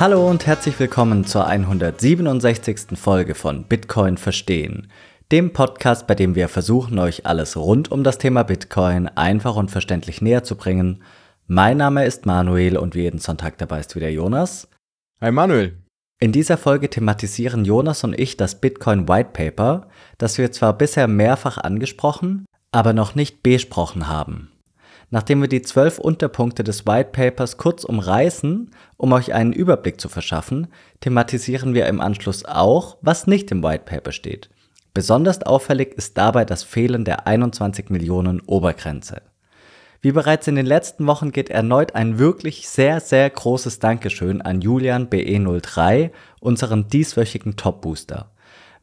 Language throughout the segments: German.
Hallo und herzlich willkommen zur 167. Folge von Bitcoin Verstehen, dem Podcast, bei dem wir versuchen, euch alles rund um das Thema Bitcoin einfach und verständlich näher zu bringen. Mein Name ist Manuel und wie jeden Sonntag dabei ist wieder Jonas. Hi Manuel. In dieser Folge thematisieren Jonas und ich das Bitcoin White Paper, das wir zwar bisher mehrfach angesprochen, aber noch nicht besprochen haben. Nachdem wir die zwölf Unterpunkte des White Papers kurz umreißen, um euch einen Überblick zu verschaffen, thematisieren wir im Anschluss auch, was nicht im White Paper steht. Besonders auffällig ist dabei das Fehlen der 21 Millionen Obergrenze. Wie bereits in den letzten Wochen geht erneut ein wirklich sehr, sehr großes Dankeschön an Julian BE03, unseren dieswöchigen Top-Booster.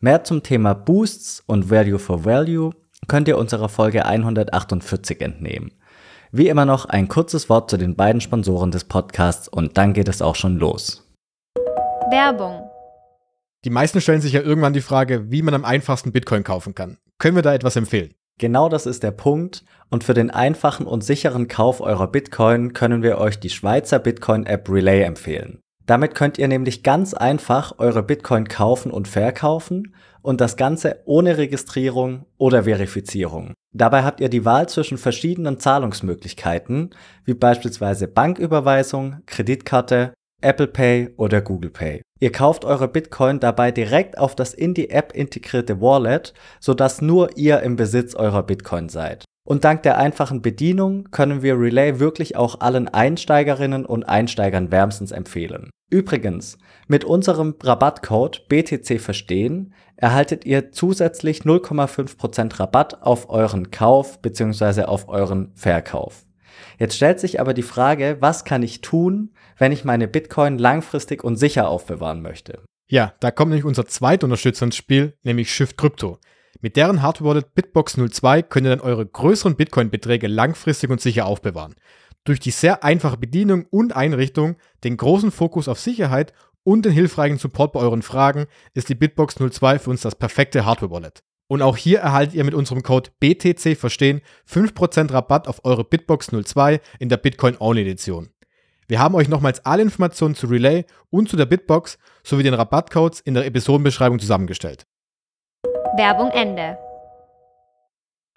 Mehr zum Thema Boosts und Value for Value könnt ihr unserer Folge 148 entnehmen. Wie immer noch ein kurzes Wort zu den beiden Sponsoren des Podcasts und dann geht es auch schon los. Werbung. Die meisten stellen sich ja irgendwann die Frage, wie man am einfachsten Bitcoin kaufen kann. Können wir da etwas empfehlen? Genau das ist der Punkt und für den einfachen und sicheren Kauf eurer Bitcoin können wir euch die Schweizer Bitcoin-App Relay empfehlen. Damit könnt ihr nämlich ganz einfach eure Bitcoin kaufen und verkaufen und das Ganze ohne Registrierung oder Verifizierung. Dabei habt ihr die Wahl zwischen verschiedenen Zahlungsmöglichkeiten, wie beispielsweise Banküberweisung, Kreditkarte, Apple Pay oder Google Pay. Ihr kauft eure Bitcoin dabei direkt auf das in die App integrierte Wallet, sodass nur ihr im Besitz eurer Bitcoin seid. Und dank der einfachen Bedienung können wir Relay wirklich auch allen Einsteigerinnen und Einsteigern wärmstens empfehlen. Übrigens, mit unserem Rabattcode BTC verstehen erhaltet ihr zusätzlich 0,5% Rabatt auf euren Kauf bzw. auf euren Verkauf. Jetzt stellt sich aber die Frage, was kann ich tun, wenn ich meine Bitcoin langfristig und sicher aufbewahren möchte? Ja, da kommt nämlich unser zweiter Unterstützer ins Spiel, nämlich Shift Crypto. Mit deren Hardware Wallet Bitbox 02 könnt ihr dann eure größeren Bitcoin-Beträge langfristig und sicher aufbewahren. Durch die sehr einfache Bedienung und Einrichtung, den großen Fokus auf Sicherheit und den hilfreichen Support bei euren Fragen ist die Bitbox 02 für uns das perfekte Hardware-Wallet. Und auch hier erhaltet ihr mit unserem Code BTC verstehen 5% Rabatt auf eure Bitbox 02 in der Bitcoin Only Edition. Wir haben euch nochmals alle Informationen zu Relay und zu der Bitbox sowie den Rabattcodes in der Episodenbeschreibung zusammengestellt. Werbung Ende.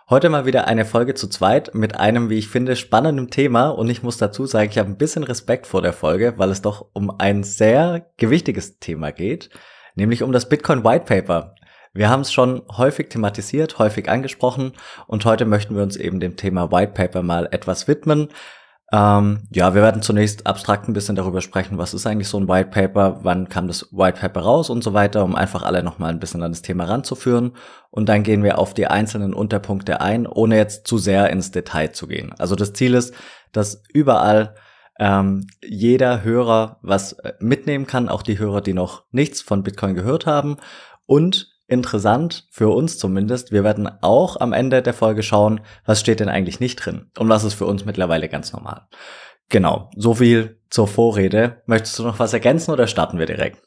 Heute mal wieder eine Folge zu zweit mit einem, wie ich finde, spannenden Thema und ich muss dazu sagen, ich habe ein bisschen Respekt vor der Folge, weil es doch um ein sehr gewichtiges Thema geht, nämlich um das Bitcoin White Paper. Wir haben es schon häufig thematisiert, häufig angesprochen und heute möchten wir uns eben dem Thema White Paper mal etwas widmen. Ähm, ja, wir werden zunächst abstrakt ein bisschen darüber sprechen, was ist eigentlich so ein White Paper, wann kam das White Paper raus und so weiter, um einfach alle nochmal ein bisschen an das Thema ranzuführen. Und dann gehen wir auf die einzelnen Unterpunkte ein, ohne jetzt zu sehr ins Detail zu gehen. Also das Ziel ist, dass überall ähm, jeder Hörer was äh, mitnehmen kann, auch die Hörer, die noch nichts von Bitcoin gehört haben. Und interessant, für uns zumindest. Wir werden auch am Ende der Folge schauen, was steht denn eigentlich nicht drin und was ist für uns mittlerweile ganz normal. Genau, so viel zur Vorrede. Möchtest du noch was ergänzen oder starten wir direkt?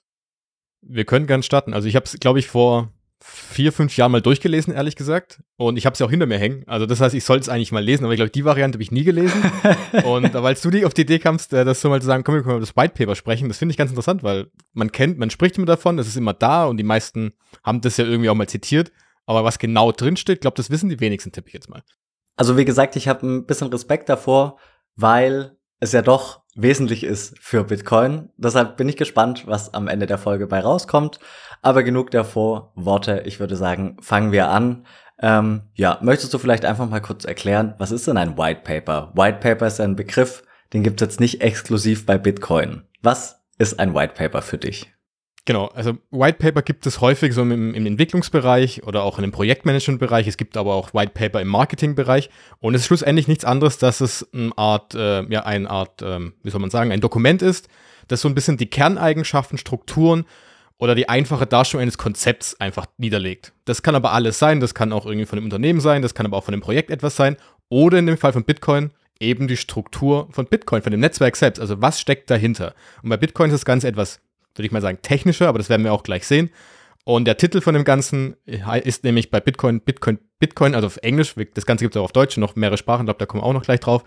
Wir können gern starten. Also ich habe es, glaube ich, vor vier, fünf Jahren mal durchgelesen, ehrlich gesagt. Und ich habe es ja auch hinter mir hängen. Also das heißt, ich sollte es eigentlich mal lesen, aber ich glaube, die Variante habe ich nie gelesen. und weil du die auf die Idee kamst, äh, das so mal zu sagen, komm, wir können über das White Paper sprechen, das finde ich ganz interessant, weil man kennt, man spricht immer davon, das ist immer da und die meisten haben das ja irgendwie auch mal zitiert. Aber was genau drinsteht, glaube das wissen die wenigsten, tippe ich jetzt mal. Also wie gesagt, ich habe ein bisschen Respekt davor, weil es ja doch wesentlich ist für Bitcoin. Deshalb bin ich gespannt, was am Ende der Folge bei rauskommt. Aber genug der Vorworte. Ich würde sagen, fangen wir an. Ähm, ja, möchtest du vielleicht einfach mal kurz erklären, was ist denn ein White Paper? White Paper ist ein Begriff, den gibt's jetzt nicht exklusiv bei Bitcoin. Was ist ein White Paper für dich? Genau, also White Paper gibt es häufig so im, im Entwicklungsbereich oder auch in dem Projektmanagement-Bereich. Es gibt aber auch White Paper im Marketing-Bereich. Und es ist schlussendlich nichts anderes, dass es eine Art, äh, ja, eine Art, ähm, wie soll man sagen, ein Dokument ist, das so ein bisschen die Kerneigenschaften, Strukturen oder die einfache Darstellung eines Konzepts einfach niederlegt. Das kann aber alles sein. Das kann auch irgendwie von dem Unternehmen sein. Das kann aber auch von dem Projekt etwas sein. Oder in dem Fall von Bitcoin eben die Struktur von Bitcoin, von dem Netzwerk selbst. Also was steckt dahinter? Und bei Bitcoin ist das Ganze etwas würde ich mal sagen, technischer, aber das werden wir auch gleich sehen. Und der Titel von dem Ganzen ist nämlich bei Bitcoin Bitcoin Bitcoin, also auf Englisch, das Ganze gibt es auch auf Deutsch, noch mehrere Sprachen, glaube, da kommen wir auch noch gleich drauf.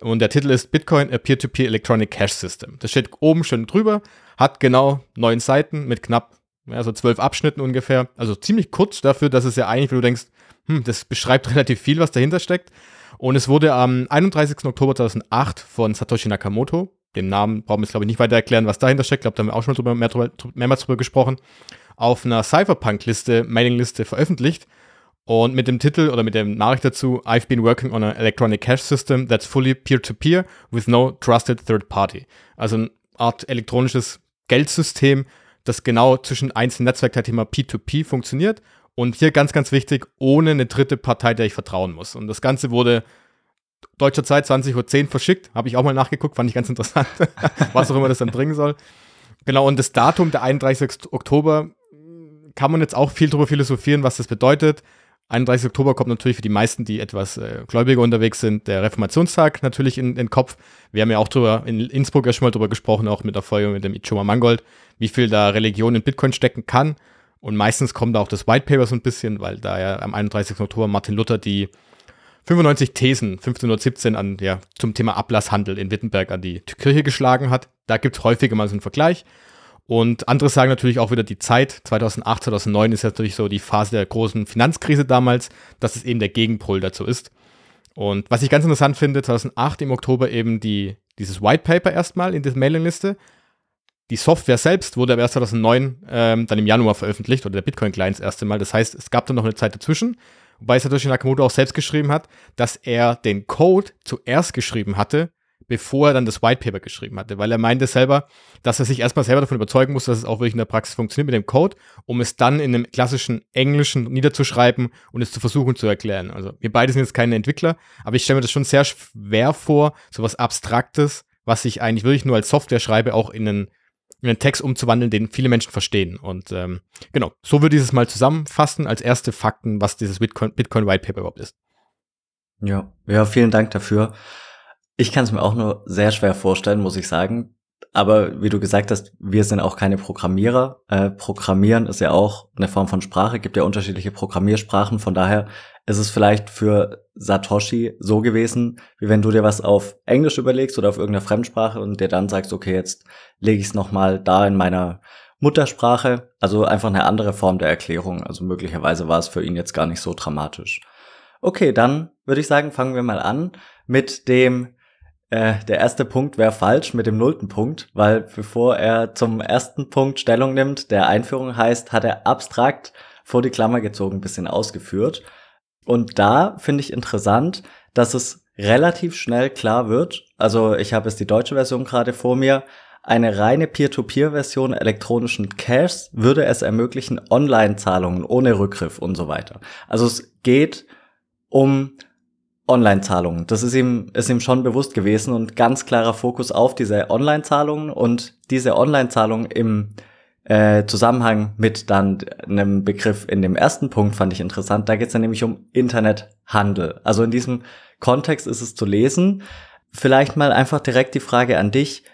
Und der Titel ist Bitcoin, a Peer-to-Peer -Peer Electronic Cash System. Das steht oben schön drüber, hat genau neun Seiten mit knapp, ja, zwölf Abschnitten ungefähr. Also ziemlich kurz dafür, dass es ja eigentlich, wenn du denkst, hm, das beschreibt relativ viel, was dahinter steckt. Und es wurde am 31. Oktober 2008 von Satoshi Nakamoto, den Namen brauchen wir jetzt, glaube ich, nicht weiter erklären, was dahinter steckt, ich glaube, da haben wir auch schon drüber, mehr mehrmals drüber gesprochen, auf einer Cypherpunk-Liste, Mailingliste veröffentlicht. Und mit dem Titel oder mit der Nachricht dazu, I've been working on an electronic cash system that's fully peer-to-peer -peer with no trusted third party. Also eine Art elektronisches Geldsystem, das genau zwischen einzelnen Netzwerkteilnehmer P2P funktioniert. Und hier ganz, ganz wichtig, ohne eine dritte Partei, der ich vertrauen muss. Und das Ganze wurde deutscher Zeit 20.10 Uhr verschickt. Habe ich auch mal nachgeguckt, fand ich ganz interessant, was auch immer das dann bringen soll. Genau, und das Datum, der 31. Oktober, kann man jetzt auch viel darüber philosophieren, was das bedeutet. 31. Oktober kommt natürlich für die meisten, die etwas äh, gläubiger unterwegs sind, der Reformationstag natürlich in den Kopf. Wir haben ja auch drüber in Innsbruck ja schon mal drüber gesprochen, auch mit der Folge mit dem Ichoma Mangold, wie viel da Religion in Bitcoin stecken kann. Und meistens kommt da auch das White Paper so ein bisschen, weil da ja am 31. Oktober Martin Luther die 95 Thesen 1517 an, ja, zum Thema Ablasshandel in Wittenberg an die Kirche geschlagen hat. Da gibt es häufiger mal so einen Vergleich. Und andere sagen natürlich auch wieder die Zeit. 2008, 2009 ist natürlich so die Phase der großen Finanzkrise damals, dass es eben der Gegenpol dazu ist. Und was ich ganz interessant finde, 2008 im Oktober eben die, dieses White Paper erstmal in der Mailingliste. Die Software selbst wurde aber erst 2009 ähm, dann im Januar veröffentlicht oder der Bitcoin-Client das erste Mal. Das heißt, es gab dann noch eine Zeit dazwischen. Wobei Satoshi Nakamoto auch selbst geschrieben hat, dass er den Code zuerst geschrieben hatte, bevor er dann das White Paper geschrieben hatte, weil er meinte selber, dass er sich erstmal selber davon überzeugen muss, dass es auch wirklich in der Praxis funktioniert mit dem Code, um es dann in einem klassischen Englischen niederzuschreiben und es zu versuchen zu erklären. Also wir beide sind jetzt keine Entwickler, aber ich stelle mir das schon sehr schwer vor, so was Abstraktes, was ich eigentlich wirklich nur als Software schreibe, auch in einen, in einen Text umzuwandeln, den viele Menschen verstehen. Und ähm, genau, so würde ich es mal zusammenfassen als erste Fakten, was dieses Bitcoin, Bitcoin White Paper überhaupt ist. Ja, ja, vielen Dank dafür. Ich kann es mir auch nur sehr schwer vorstellen, muss ich sagen. Aber wie du gesagt hast, wir sind auch keine Programmierer. Äh, Programmieren ist ja auch eine Form von Sprache, gibt ja unterschiedliche Programmiersprachen. Von daher ist es vielleicht für Satoshi so gewesen, wie wenn du dir was auf Englisch überlegst oder auf irgendeiner Fremdsprache und dir dann sagst, okay, jetzt lege ich es nochmal da in meiner Muttersprache. Also einfach eine andere Form der Erklärung. Also möglicherweise war es für ihn jetzt gar nicht so dramatisch. Okay, dann würde ich sagen, fangen wir mal an mit dem äh, der erste Punkt wäre falsch mit dem nullten Punkt, weil bevor er zum ersten Punkt Stellung nimmt, der Einführung heißt, hat er abstrakt vor die Klammer gezogen, bisschen ausgeführt. Und da finde ich interessant, dass es relativ schnell klar wird. Also ich habe jetzt die deutsche Version gerade vor mir. Eine reine Peer-to-Peer-Version elektronischen Cashs würde es ermöglichen, Online-Zahlungen ohne Rückgriff und so weiter. Also es geht um Online-Zahlungen. Das ist ihm, ist ihm schon bewusst gewesen und ganz klarer Fokus auf diese Online-Zahlungen und diese Online-Zahlungen im äh, Zusammenhang mit dann einem Begriff in dem ersten Punkt fand ich interessant. Da geht es dann nämlich um Internethandel. Also in diesem Kontext ist es zu lesen. Vielleicht mal einfach direkt die Frage an dich.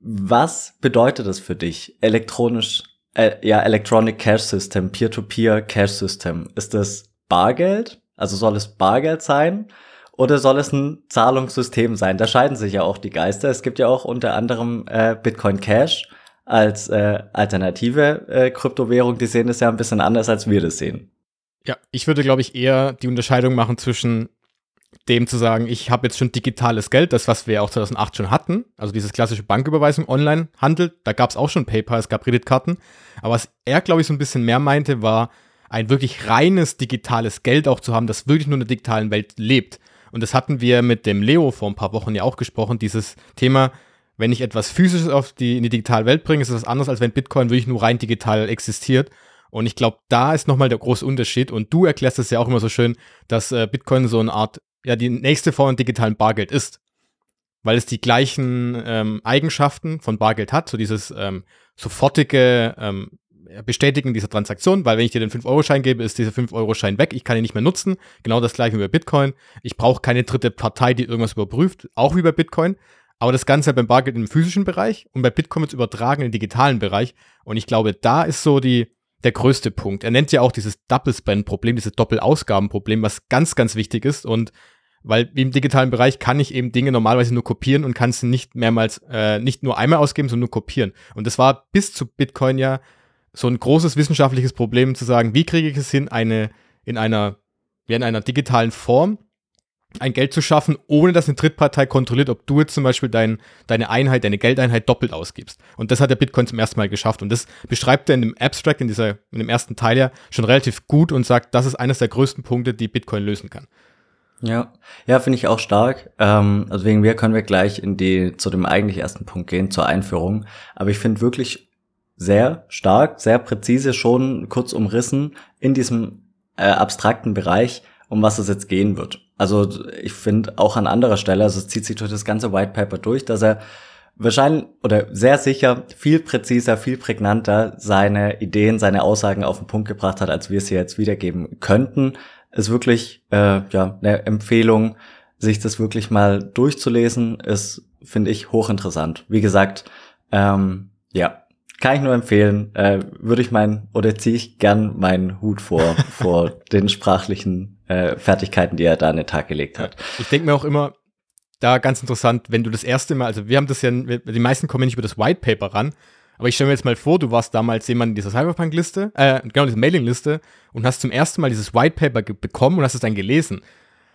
Was bedeutet das für dich? Elektronisch, äh, ja, Electronic Cash System, Peer-to-Peer Cash System. Ist das Bargeld? Also soll es Bargeld sein? Oder soll es ein Zahlungssystem sein? Da scheiden sich ja auch die Geister. Es gibt ja auch unter anderem äh, Bitcoin Cash als äh, alternative äh, Kryptowährung. Die sehen das ja ein bisschen anders, als wir das sehen. Ja, ich würde, glaube ich, eher die Unterscheidung machen zwischen dem zu sagen, ich habe jetzt schon digitales Geld, das, was wir auch 2008 schon hatten, also dieses klassische Banküberweisung online handelt, da gab es auch schon PayPal, es gab Kreditkarten. Aber was er, glaube ich, so ein bisschen mehr meinte, war, ein wirklich reines digitales Geld auch zu haben, das wirklich nur in der digitalen Welt lebt. Und das hatten wir mit dem Leo vor ein paar Wochen ja auch gesprochen, dieses Thema, wenn ich etwas Physisches auf die, in die digitale Welt bringe, ist es was anderes, als wenn Bitcoin wirklich nur rein digital existiert. Und ich glaube, da ist nochmal der große Unterschied. Und du erklärst es ja auch immer so schön, dass äh, Bitcoin so eine Art, ja, die nächste Form von digitalen Bargeld ist. Weil es die gleichen ähm, Eigenschaften von Bargeld hat, so dieses ähm, sofortige ähm, Bestätigen dieser Transaktion, weil wenn ich dir den 5-Euro-Schein gebe, ist dieser 5-Euro-Schein weg. Ich kann ihn nicht mehr nutzen. Genau das gleiche wie bei Bitcoin. Ich brauche keine dritte Partei, die irgendwas überprüft, auch wie bei Bitcoin. Aber das Ganze beim Bargeld im physischen Bereich und bei Bitcoin wird übertragen in den digitalen Bereich. Und ich glaube, da ist so die, der größte Punkt. Er nennt ja auch dieses Double Spend Problem, dieses Doppelausgabenproblem, was ganz, ganz wichtig ist und weil im digitalen Bereich kann ich eben Dinge normalerweise nur kopieren und kann sie nicht mehrmals, äh, nicht nur einmal ausgeben, sondern nur kopieren. Und das war bis zu Bitcoin ja so ein großes wissenschaftliches Problem zu sagen, wie kriege ich es hin, eine in einer, ja, in einer digitalen Form ein Geld zu schaffen, ohne dass eine Drittpartei kontrolliert, ob du jetzt zum Beispiel dein, deine Einheit, deine Geldeinheit doppelt ausgibst. Und das hat der Bitcoin zum ersten Mal geschafft. Und das beschreibt er in dem Abstract, in, dieser, in dem ersten Teil ja schon relativ gut und sagt, das ist eines der größten Punkte, die Bitcoin lösen kann. Ja, ja, finde ich auch stark. Ähm, also wegen mir können wir gleich in die zu dem eigentlich ersten Punkt gehen, zur Einführung. Aber ich finde wirklich sehr stark, sehr präzise schon kurz umrissen in diesem äh, abstrakten Bereich, um was es jetzt gehen wird. Also ich finde auch an anderer Stelle, also es zieht sich durch das ganze White Paper durch, dass er wahrscheinlich oder sehr sicher viel präziser, viel prägnanter seine Ideen, seine Aussagen auf den Punkt gebracht hat, als wir es hier jetzt wiedergeben könnten. Ist wirklich äh, ja eine Empfehlung, sich das wirklich mal durchzulesen, ist finde ich hochinteressant. Wie gesagt, ähm, kann ich nur empfehlen. Äh, Würde ich meinen oder ziehe ich gern meinen Hut vor vor den sprachlichen äh, Fertigkeiten, die er da an den Tag gelegt hat. Ich denke mir auch immer, da ganz interessant, wenn du das erste Mal, also wir haben das ja, die meisten kommen nicht über das White Paper ran, aber ich stelle mir jetzt mal vor, du warst damals jemand in dieser Cyberpunk-Liste, äh, genau, diese Mailing-Liste und hast zum ersten Mal dieses White Paper bekommen und hast es dann gelesen.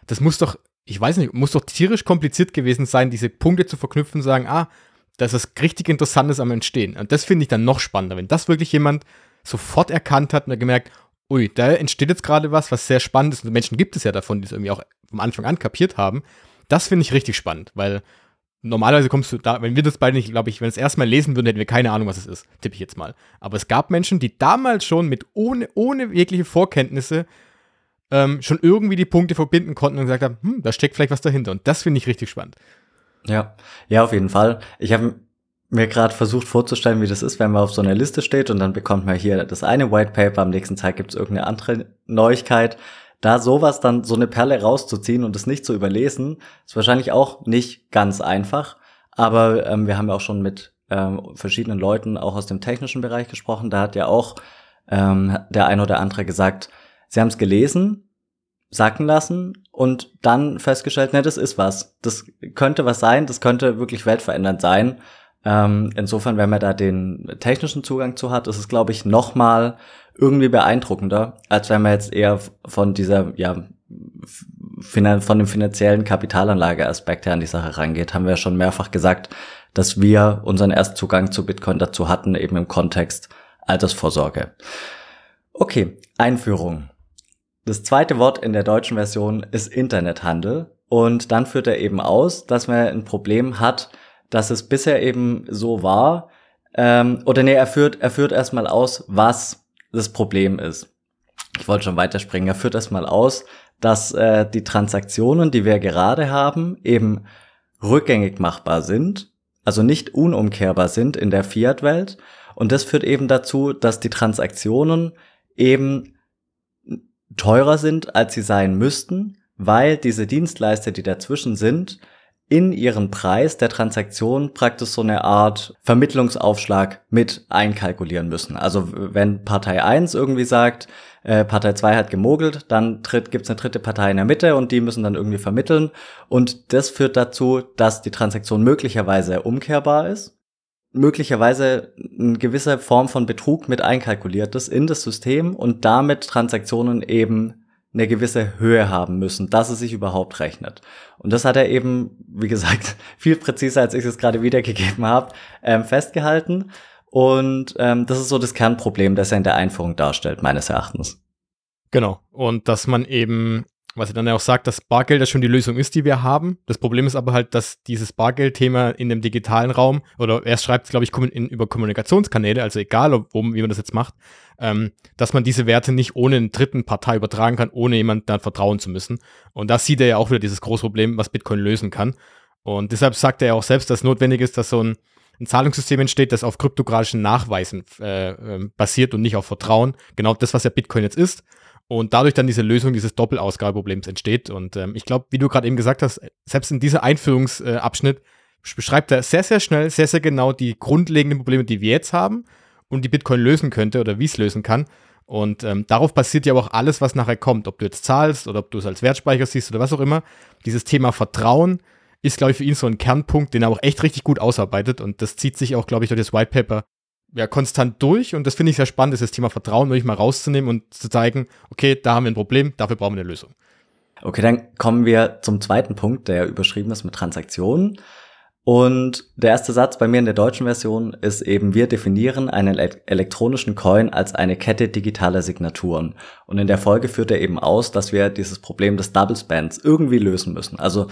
Das muss doch, ich weiß nicht, muss doch tierisch kompliziert gewesen sein, diese Punkte zu verknüpfen und sagen, ah, dass es richtig Interessantes am Entstehen. Und das finde ich dann noch spannender, wenn das wirklich jemand sofort erkannt hat und gemerkt, ui, da entsteht jetzt gerade was, was sehr spannend ist. Und Menschen gibt es ja davon, die es irgendwie auch vom Anfang an kapiert haben. Das finde ich richtig spannend, weil normalerweise kommst du da, wenn wir das beide nicht, glaube ich, wenn wir es erstmal lesen würden, hätten wir keine Ahnung, was es ist, tippe ich jetzt mal. Aber es gab Menschen, die damals schon mit ohne, ohne jegliche Vorkenntnisse ähm, schon irgendwie die Punkte verbinden konnten und gesagt haben, hm, da steckt vielleicht was dahinter. Und das finde ich richtig spannend. Ja, ja, auf jeden Fall. Ich habe mir gerade versucht vorzustellen, wie das ist, wenn man auf so einer Liste steht und dann bekommt man hier das eine White Paper, am nächsten Tag gibt es irgendeine andere Neuigkeit. Da sowas dann so eine Perle rauszuziehen und es nicht zu überlesen, ist wahrscheinlich auch nicht ganz einfach. Aber ähm, wir haben ja auch schon mit ähm, verschiedenen Leuten auch aus dem technischen Bereich gesprochen. Da hat ja auch ähm, der ein oder andere gesagt, sie haben es gelesen, sacken lassen und dann festgestellt, ne, das ist was. Das könnte was sein, das könnte wirklich weltverändernd sein. Ähm, insofern, wenn man da den technischen Zugang zu hat, ist es, glaube ich, noch mal irgendwie beeindruckender, als wenn man jetzt eher von dieser, ja, von dem finanziellen Kapitalanlageaspekt her an die Sache rangeht. Haben wir ja schon mehrfach gesagt, dass wir unseren Erstzugang zu Bitcoin dazu hatten, eben im Kontext Altersvorsorge. Okay, Einführung. Das zweite Wort in der deutschen Version ist Internethandel. Und dann führt er eben aus, dass man ein Problem hat, dass es bisher eben so war, ähm, oder nee, er führt, er führt erstmal aus, was das Problem ist. Ich wollte schon weiterspringen. Er führt erstmal aus, dass äh, die Transaktionen, die wir gerade haben, eben rückgängig machbar sind, also nicht unumkehrbar sind in der Fiat-Welt. Und das führt eben dazu, dass die Transaktionen eben teurer sind, als sie sein müssten, weil diese Dienstleister, die dazwischen sind, in ihren Preis der Transaktion praktisch so eine Art Vermittlungsaufschlag mit einkalkulieren müssen. Also wenn Partei 1 irgendwie sagt, äh, Partei 2 hat gemogelt, dann tritt, gibt's eine dritte Partei in der Mitte und die müssen dann irgendwie vermitteln. Und das führt dazu, dass die Transaktion möglicherweise umkehrbar ist möglicherweise eine gewisse Form von Betrug mit einkalkuliert ist in das System und damit Transaktionen eben eine gewisse Höhe haben müssen, dass es sich überhaupt rechnet. Und das hat er eben, wie gesagt, viel präziser, als ich es gerade wiedergegeben habe, ähm, festgehalten. Und ähm, das ist so das Kernproblem, das er in der Einführung darstellt, meines Erachtens. Genau. Und dass man eben was er dann ja auch sagt, dass Bargeld ja schon die Lösung ist, die wir haben. Das Problem ist aber halt, dass dieses Bargeldthema in dem digitalen Raum, oder er schreibt es, glaube ich, in, über Kommunikationskanäle, also egal, ob, wie man das jetzt macht, ähm, dass man diese Werte nicht ohne einen dritten Partei übertragen kann, ohne jemandem dann vertrauen zu müssen. Und da sieht er ja auch wieder dieses große Problem, was Bitcoin lösen kann. Und deshalb sagt er ja auch selbst, dass notwendig ist, dass so ein, ein Zahlungssystem entsteht, das auf kryptografischen Nachweisen äh, äh, basiert und nicht auf Vertrauen. Genau das, was ja Bitcoin jetzt ist und dadurch dann diese Lösung dieses Doppelausgabeproblems entsteht. Und ähm, ich glaube, wie du gerade eben gesagt hast, selbst in diesem Einführungsabschnitt äh, beschreibt er sehr, sehr schnell, sehr, sehr genau die grundlegenden Probleme, die wir jetzt haben und die Bitcoin lösen könnte oder wie es lösen kann. Und ähm, darauf basiert ja auch alles, was nachher kommt. Ob du jetzt zahlst oder ob du es als Wertspeicher siehst oder was auch immer. Dieses Thema Vertrauen ist, glaube ich, für ihn so ein Kernpunkt, den er auch echt richtig gut ausarbeitet. Und das zieht sich auch, glaube ich, durch das White Paper ja, konstant durch. Und das finde ich sehr spannend, das Thema Vertrauen wirklich mal rauszunehmen und zu zeigen, okay, da haben wir ein Problem, dafür brauchen wir eine Lösung. Okay, dann kommen wir zum zweiten Punkt, der überschrieben ist mit Transaktionen. Und der erste Satz bei mir in der deutschen Version ist eben, wir definieren einen elektronischen Coin als eine Kette digitaler Signaturen. Und in der Folge führt er eben aus, dass wir dieses Problem des Double Spans irgendwie lösen müssen. Also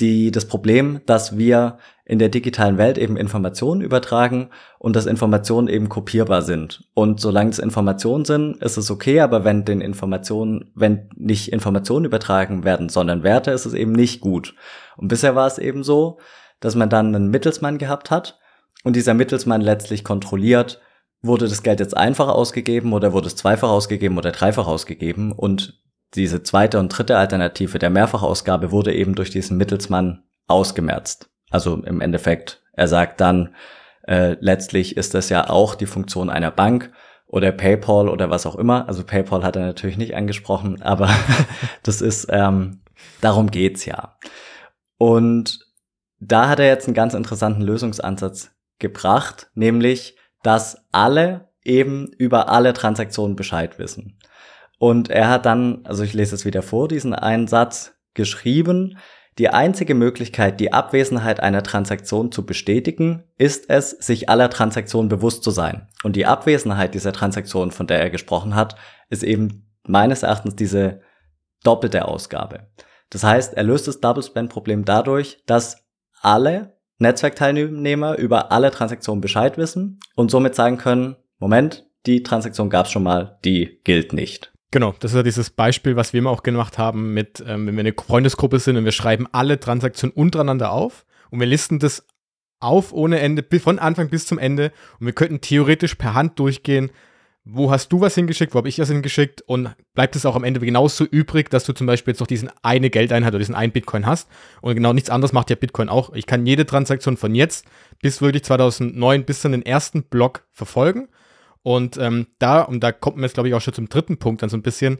die, das Problem, dass wir in der digitalen Welt eben Informationen übertragen und dass Informationen eben kopierbar sind. Und solange es Informationen sind, ist es okay, aber wenn den Informationen, wenn nicht Informationen übertragen werden, sondern Werte, ist es eben nicht gut. Und bisher war es eben so, dass man dann einen Mittelsmann gehabt hat und dieser Mittelsmann letztlich kontrolliert, wurde das Geld jetzt einfach ausgegeben oder wurde es zweifach ausgegeben oder dreifach ausgegeben und diese zweite und dritte Alternative der Mehrfachausgabe wurde eben durch diesen Mittelsmann ausgemerzt. Also im Endeffekt, er sagt dann, äh, letztlich ist das ja auch die Funktion einer Bank oder PayPal oder was auch immer. Also PayPal hat er natürlich nicht angesprochen, aber das ist, ähm, darum geht's ja. Und da hat er jetzt einen ganz interessanten Lösungsansatz gebracht, nämlich, dass alle eben über alle Transaktionen Bescheid wissen. Und er hat dann, also ich lese es wieder vor, diesen einen Satz geschrieben, die einzige Möglichkeit, die Abwesenheit einer Transaktion zu bestätigen, ist es, sich aller Transaktionen bewusst zu sein. Und die Abwesenheit dieser Transaktion, von der er gesprochen hat, ist eben meines Erachtens diese doppelte Ausgabe. Das heißt, er löst das Double Spend Problem dadurch, dass alle Netzwerkteilnehmer über alle Transaktionen Bescheid wissen und somit sagen können, Moment, die Transaktion gab es schon mal, die gilt nicht. Genau, das ist ja dieses Beispiel, was wir immer auch gemacht haben mit, ähm, wenn wir eine Freundesgruppe sind und wir schreiben alle Transaktionen untereinander auf und wir listen das auf ohne Ende, von Anfang bis zum Ende und wir könnten theoretisch per Hand durchgehen, wo hast du was hingeschickt, wo habe ich was hingeschickt und bleibt es auch am Ende genauso übrig, dass du zum Beispiel jetzt noch diesen eine Geldeinheit oder diesen einen Bitcoin hast und genau nichts anderes macht ja Bitcoin auch. Ich kann jede Transaktion von jetzt bis wirklich 2009 bis zu den ersten Block verfolgen und ähm, da, und da kommt man jetzt glaube ich auch schon zum dritten Punkt dann so ein bisschen,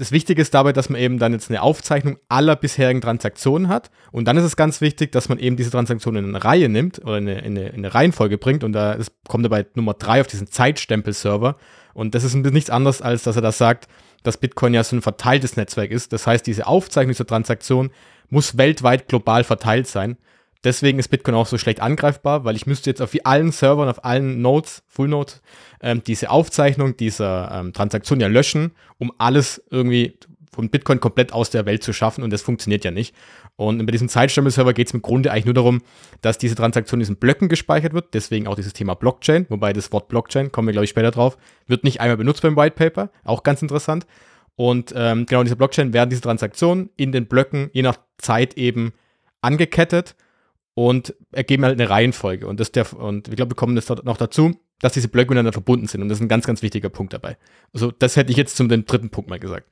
das Wichtige ist dabei, dass man eben dann jetzt eine Aufzeichnung aller bisherigen Transaktionen hat. Und dann ist es ganz wichtig, dass man eben diese Transaktionen in eine Reihe nimmt oder in eine, in eine, in eine Reihenfolge bringt. Und da ist, kommt dabei Nummer drei auf diesen Zeitstempel-Server. Und das ist nichts anderes, als dass er das sagt, dass Bitcoin ja so ein verteiltes Netzwerk ist. Das heißt, diese Aufzeichnung dieser Transaktion muss weltweit global verteilt sein. Deswegen ist Bitcoin auch so schlecht angreifbar, weil ich müsste jetzt auf allen Servern, auf allen Nodes, Full Nodes, ähm, diese Aufzeichnung dieser ähm, Transaktion ja löschen, um alles irgendwie von Bitcoin komplett aus der Welt zu schaffen und das funktioniert ja nicht. Und bei diesem Zeitstempel-Server geht es im Grunde eigentlich nur darum, dass diese Transaktion in diesen Blöcken gespeichert wird, deswegen auch dieses Thema Blockchain, wobei das Wort Blockchain, kommen wir glaube ich später drauf, wird nicht einmal benutzt beim White Paper, auch ganz interessant. Und ähm, genau in dieser Blockchain werden diese Transaktionen in den Blöcken je nach Zeit eben angekettet und ergeben halt eine Reihenfolge. Und, das der, und ich glaube, wir kommen jetzt noch dazu, dass diese Blöcke miteinander verbunden sind. Und das ist ein ganz, ganz wichtiger Punkt dabei. Also das hätte ich jetzt zum dritten Punkt mal gesagt.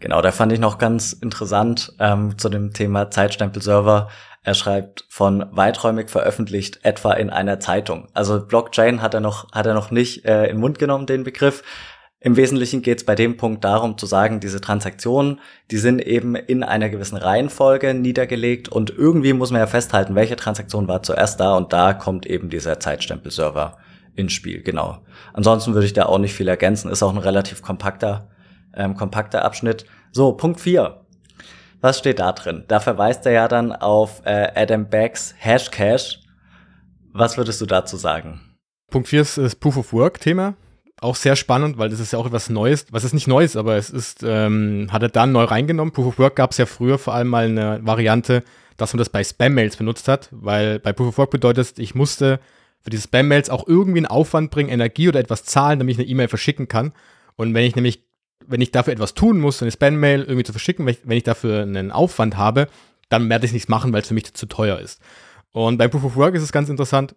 Genau, da fand ich noch ganz interessant ähm, zu dem Thema Zeitstempelserver. Er schreibt von weiträumig veröffentlicht etwa in einer Zeitung. Also Blockchain hat er noch hat er noch nicht äh, in den Mund genommen den Begriff, im Wesentlichen geht es bei dem Punkt darum zu sagen, diese Transaktionen, die sind eben in einer gewissen Reihenfolge niedergelegt und irgendwie muss man ja festhalten, welche Transaktion war zuerst da und da kommt eben dieser Zeitstempelserver ins Spiel, genau. Ansonsten würde ich da auch nicht viel ergänzen, ist auch ein relativ kompakter, ähm, kompakter Abschnitt. So, Punkt 4. Was steht da drin? Da verweist er ja dann auf äh, Adam Becks Hashcash. Was würdest du dazu sagen? Punkt 4 ist das Proof of Work Thema auch sehr spannend, weil das ist ja auch etwas Neues. Was ist nicht Neues, aber es ist, ähm, hat er dann neu reingenommen. Proof of Work gab es ja früher vor allem mal eine Variante, dass man das bei Spam-Mails benutzt hat, weil bei Proof of Work bedeutet, ich musste für diese Spam-Mails auch irgendwie einen Aufwand bringen, Energie oder etwas zahlen, damit ich eine E-Mail verschicken kann. Und wenn ich nämlich, wenn ich dafür etwas tun muss, eine Spam-Mail irgendwie zu verschicken, wenn ich, wenn ich dafür einen Aufwand habe, dann werde ich nichts machen, weil es für mich zu teuer ist. Und bei Proof of Work ist es ganz interessant,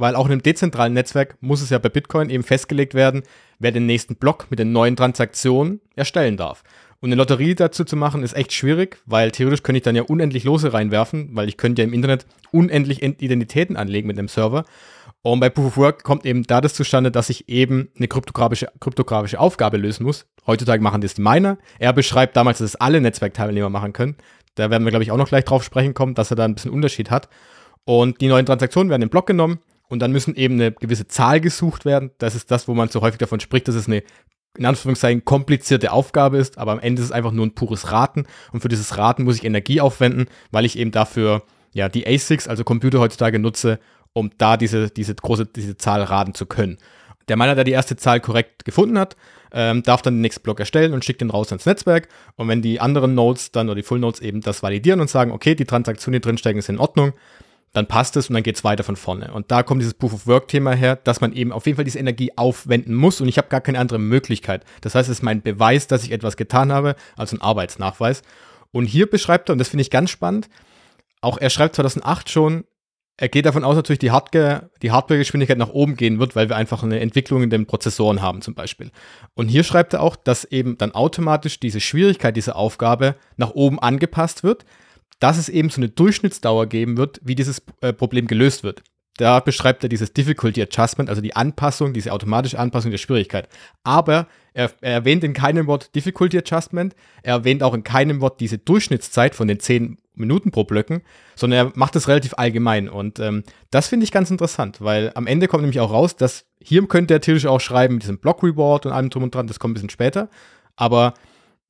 weil auch in einem dezentralen Netzwerk muss es ja bei Bitcoin eben festgelegt werden, wer den nächsten Block mit den neuen Transaktionen erstellen darf. Und eine Lotterie dazu zu machen, ist echt schwierig, weil theoretisch könnte ich dann ja unendlich Lose reinwerfen, weil ich könnte ja im Internet unendlich Identitäten anlegen mit einem Server. Und bei Proof of Work kommt eben da das zustande, dass ich eben eine kryptografische, kryptografische Aufgabe lösen muss. Heutzutage machen das die Miner. Er beschreibt damals, dass es alle Netzwerkteilnehmer machen können. Da werden wir, glaube ich, auch noch gleich drauf sprechen kommen, dass er da ein bisschen Unterschied hat. Und die neuen Transaktionen werden im Block genommen und dann müssen eben eine gewisse Zahl gesucht werden. Das ist das, wo man so häufig davon spricht, dass es eine in Anführungszeichen komplizierte Aufgabe ist, aber am Ende ist es einfach nur ein pures Raten und für dieses Raten muss ich Energie aufwenden, weil ich eben dafür ja die ASICs, also Computer heutzutage nutze, um da diese, diese große, diese Zahl raten zu können. Der Miner, der die erste Zahl korrekt gefunden hat, ähm, darf dann den nächsten Block erstellen und schickt den raus ans Netzwerk. Und wenn die anderen Nodes dann oder die Full Nodes eben das validieren und sagen, okay, die Transaktionen, die drinstecken, sind in Ordnung, dann passt es und dann geht es weiter von vorne. Und da kommt dieses Proof of Work-Thema her, dass man eben auf jeden Fall diese Energie aufwenden muss und ich habe gar keine andere Möglichkeit. Das heißt, es ist mein Beweis, dass ich etwas getan habe, also ein Arbeitsnachweis. Und hier beschreibt er, und das finde ich ganz spannend, auch er schreibt 2008 schon, er geht davon aus, natürlich die, Hardware, die Hardware-Geschwindigkeit nach oben gehen wird, weil wir einfach eine Entwicklung in den Prozessoren haben zum Beispiel. Und hier schreibt er auch, dass eben dann automatisch diese Schwierigkeit dieser Aufgabe nach oben angepasst wird, dass es eben so eine Durchschnittsdauer geben wird, wie dieses äh, Problem gelöst wird. Da beschreibt er dieses Difficulty Adjustment, also die Anpassung, diese automatische Anpassung der Schwierigkeit. Aber er, er, erwähnt in keinem Wort Difficulty Adjustment, er erwähnt auch in keinem Wort diese Durchschnittszeit von den 10 Minuten pro Blöcken, sondern er macht das relativ allgemein. Und ähm, das finde ich ganz interessant, weil am Ende kommt nämlich auch raus, dass hier könnte er theoretisch auch schreiben, mit diesem Block Reward und allem drum und dran, das kommt ein bisschen später. Aber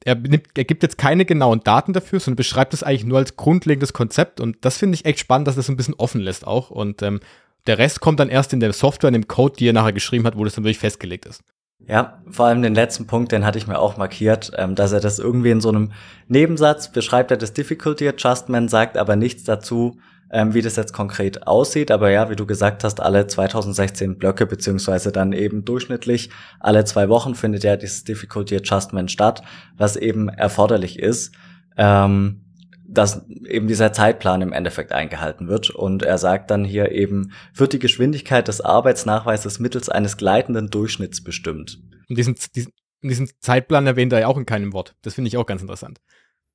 er, nimmt, er gibt jetzt keine genauen Daten dafür, sondern beschreibt es eigentlich nur als grundlegendes Konzept. Und das finde ich echt spannend, dass das ein bisschen offen lässt auch. Und ähm, der Rest kommt dann erst in der Software, in dem Code, die er nachher geschrieben hat, wo das dann wirklich festgelegt ist. Ja, vor allem den letzten Punkt, den hatte ich mir auch markiert, ähm, dass er das irgendwie in so einem Nebensatz beschreibt, er das Difficulty Adjustment, sagt aber nichts dazu, ähm, wie das jetzt konkret aussieht. Aber ja, wie du gesagt hast, alle 2016 Blöcke, beziehungsweise dann eben durchschnittlich alle zwei Wochen findet ja dieses Difficulty Adjustment statt, was eben erforderlich ist. Ähm, dass eben dieser Zeitplan im Endeffekt eingehalten wird. Und er sagt dann hier eben, wird die Geschwindigkeit des Arbeitsnachweises mittels eines gleitenden Durchschnitts bestimmt. Und diesen, diesen, diesen Zeitplan erwähnt er ja auch in keinem Wort. Das finde ich auch ganz interessant.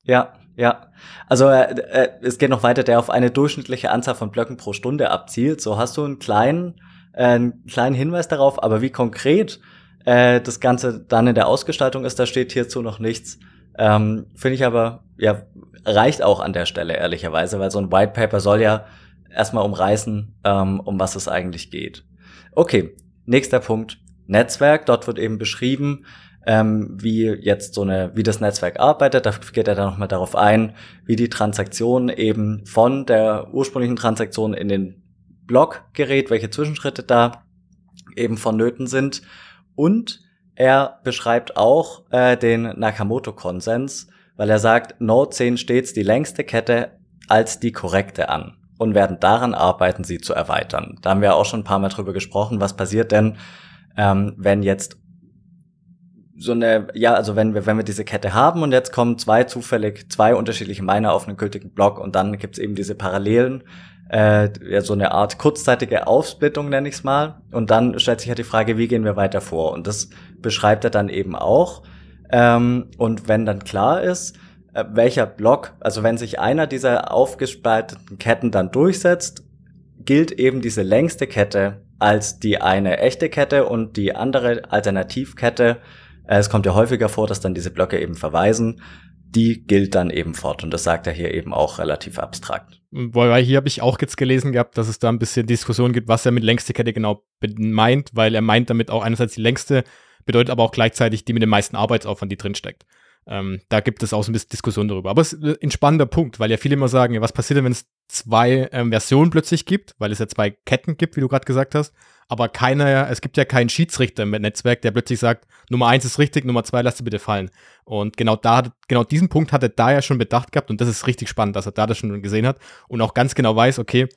Ja, ja. Also äh, äh, es geht noch weiter, der auf eine durchschnittliche Anzahl von Blöcken pro Stunde abzielt. So hast du einen kleinen, äh, einen kleinen Hinweis darauf, aber wie konkret äh, das Ganze dann in der Ausgestaltung ist, da steht hierzu noch nichts. Ähm, Finde ich aber, ja, reicht auch an der Stelle, ehrlicherweise, weil so ein White Paper soll ja erstmal umreißen, ähm, um was es eigentlich geht. Okay, nächster Punkt. Netzwerk. Dort wird eben beschrieben, ähm, wie jetzt so eine, wie das Netzwerk arbeitet. Da geht er dann nochmal darauf ein, wie die Transaktion eben von der ursprünglichen Transaktion in den Block gerät, welche Zwischenschritte da eben vonnöten sind. Und er beschreibt auch äh, den Nakamoto-Konsens, weil er sagt, Node 10 stets die längste Kette als die korrekte an und werden daran arbeiten, sie zu erweitern. Da haben wir auch schon ein paar Mal drüber gesprochen, was passiert denn, ähm, wenn jetzt so eine, ja, also wenn wir, wenn wir diese Kette haben und jetzt kommen zwei zufällig, zwei unterschiedliche Miner auf einen gültigen Block und dann gibt's eben diese Parallelen, äh, ja, so eine Art kurzzeitige Aufsplittung, nenne ich es mal. Und dann stellt sich ja halt die Frage, wie gehen wir weiter vor? Und das beschreibt er dann eben auch. Ähm, und wenn dann klar ist, äh, welcher Block, also wenn sich einer dieser aufgespalteten Ketten dann durchsetzt, gilt eben diese längste Kette als die eine echte Kette und die andere Alternativkette es kommt ja häufiger vor, dass dann diese Blöcke eben verweisen. Die gilt dann eben fort. Und das sagt er hier eben auch relativ abstrakt. Weil hier habe ich auch jetzt gelesen gehabt, dass es da ein bisschen Diskussion gibt, was er mit längste Kette genau meint, weil er meint damit auch einerseits die längste, bedeutet aber auch gleichzeitig die mit dem meisten Arbeitsaufwand, die drinsteckt. Ähm, da gibt es auch so ein bisschen Diskussion darüber. Aber es ist ein spannender Punkt, weil ja viele immer sagen, ja, was passiert denn, wenn es zwei ähm, Versionen plötzlich gibt, weil es ja zwei Ketten gibt, wie du gerade gesagt hast aber keiner, es gibt ja keinen Schiedsrichter im Netzwerk, der plötzlich sagt, Nummer eins ist richtig, Nummer zwei lasst du bitte fallen. Und genau da, genau diesen Punkt hat er da ja schon bedacht gehabt und das ist richtig spannend, dass er da das schon gesehen hat und auch ganz genau weiß, okay,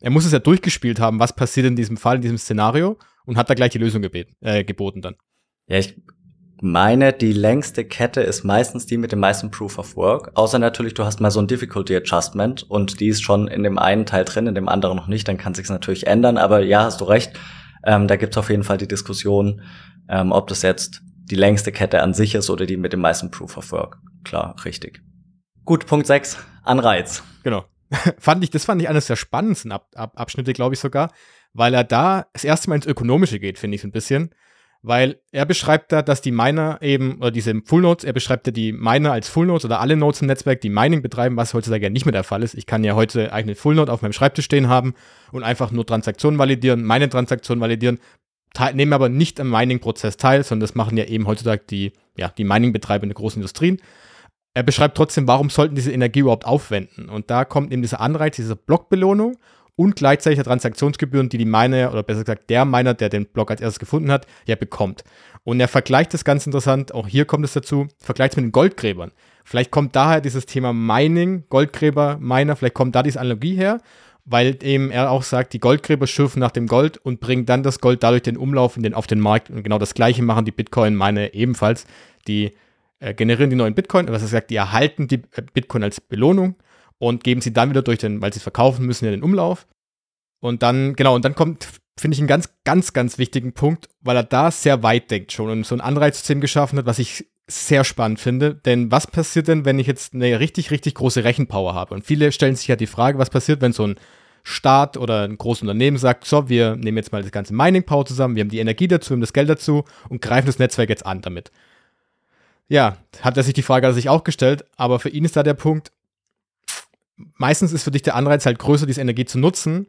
er muss es ja durchgespielt haben, was passiert in diesem Fall, in diesem Szenario und hat da gleich die Lösung gebeten, äh, geboten dann. Ja, ich meine, die längste Kette ist meistens die mit dem meisten Proof of Work. Außer natürlich, du hast mal so ein Difficulty Adjustment und die ist schon in dem einen Teil drin, in dem anderen noch nicht. Dann kann sich's natürlich ändern. Aber ja, hast du recht. Ähm, da gibt's auf jeden Fall die Diskussion, ähm, ob das jetzt die längste Kette an sich ist oder die mit dem meisten Proof of Work. Klar, richtig. Gut, Punkt 6, Anreiz. Genau. fand ich, das fand ich eines der spannendsten Ab Ab Abschnitte, glaube ich sogar, weil er da das erste Mal ins Ökonomische geht, finde ich so ein bisschen. Weil er beschreibt da, dass die Miner eben, oder diese Full Nodes, er beschreibt ja die Miner als Full Nodes oder alle Nodes im Netzwerk, die Mining betreiben, was heutzutage ja nicht mehr der Fall ist. Ich kann ja heute eigentlich eine Full Node auf meinem Schreibtisch stehen haben und einfach nur Transaktionen validieren, meine Transaktionen validieren, nehmen aber nicht am Mining-Prozess teil, sondern das machen ja eben heutzutage die, ja, die Mining-Betreiber in den großen Industrien. Er beschreibt trotzdem, warum sollten diese Energie überhaupt aufwenden? Und da kommt eben dieser Anreiz, diese Blockbelohnung und gleichzeitig der Transaktionsgebühren, die die Miner, oder besser gesagt der Miner, der den Block als erstes gefunden hat, ja bekommt. Und er vergleicht das ganz interessant, auch hier kommt es dazu, vergleicht es mit den Goldgräbern. Vielleicht kommt daher dieses Thema Mining, Goldgräber, Miner, vielleicht kommt da diese Analogie her, weil eben er auch sagt, die Goldgräber schürfen nach dem Gold und bringen dann das Gold dadurch den Umlauf in den, auf den Markt. Und genau das gleiche machen die Bitcoin-Miner ebenfalls. Die äh, generieren die neuen Bitcoin, was er sagt, die erhalten die äh, Bitcoin als Belohnung und geben sie dann wieder durch den, weil sie verkaufen müssen, in den Umlauf. Und dann, genau, und dann kommt, finde ich, einen ganz, ganz, ganz wichtigen Punkt, weil er da sehr weit denkt schon und so ein Anreizsystem geschaffen hat, was ich sehr spannend finde. Denn was passiert denn, wenn ich jetzt eine richtig, richtig große Rechenpower habe? Und viele stellen sich ja die Frage, was passiert, wenn so ein Staat oder ein großes Unternehmen sagt, so, wir nehmen jetzt mal das ganze Mining Power zusammen, wir haben die Energie dazu, wir haben das Geld dazu und greifen das Netzwerk jetzt an damit. Ja, hat er sich die Frage sich auch gestellt, aber für ihn ist da der Punkt, meistens ist für dich der Anreiz halt größer, diese Energie zu nutzen,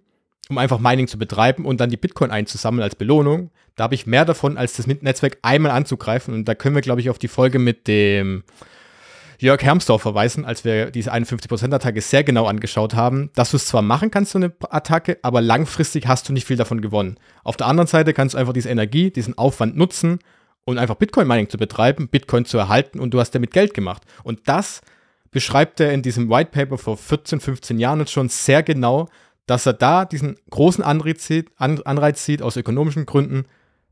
um einfach Mining zu betreiben und dann die Bitcoin einzusammeln als Belohnung. Da habe ich mehr davon, als das Netzwerk einmal anzugreifen. Und da können wir, glaube ich, auf die Folge mit dem Jörg Hermsdorf verweisen, als wir diese 51%-Attacke sehr genau angeschaut haben, dass du es zwar machen kannst, so eine Attacke, aber langfristig hast du nicht viel davon gewonnen. Auf der anderen Seite kannst du einfach diese Energie, diesen Aufwand nutzen und einfach Bitcoin-Mining zu betreiben, Bitcoin zu erhalten und du hast damit Geld gemacht. Und das beschreibt er in diesem White Paper vor 14, 15 Jahren jetzt schon sehr genau, dass er da diesen großen Anreiz sieht, Anreiz sieht aus ökonomischen Gründen,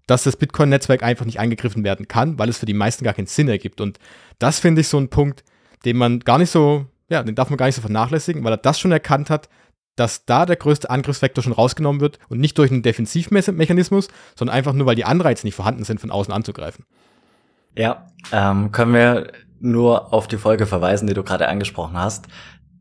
dass das Bitcoin-Netzwerk einfach nicht eingegriffen werden kann, weil es für die meisten gar keinen Sinn ergibt. Und das finde ich so ein Punkt, den man gar nicht so, ja, den darf man gar nicht so vernachlässigen, weil er das schon erkannt hat, dass da der größte Angriffsvektor schon rausgenommen wird und nicht durch einen Defensivmechanismus, sondern einfach nur, weil die Anreize nicht vorhanden sind, von außen anzugreifen. Ja, ähm, können wir nur auf die Folge verweisen, die du gerade angesprochen hast.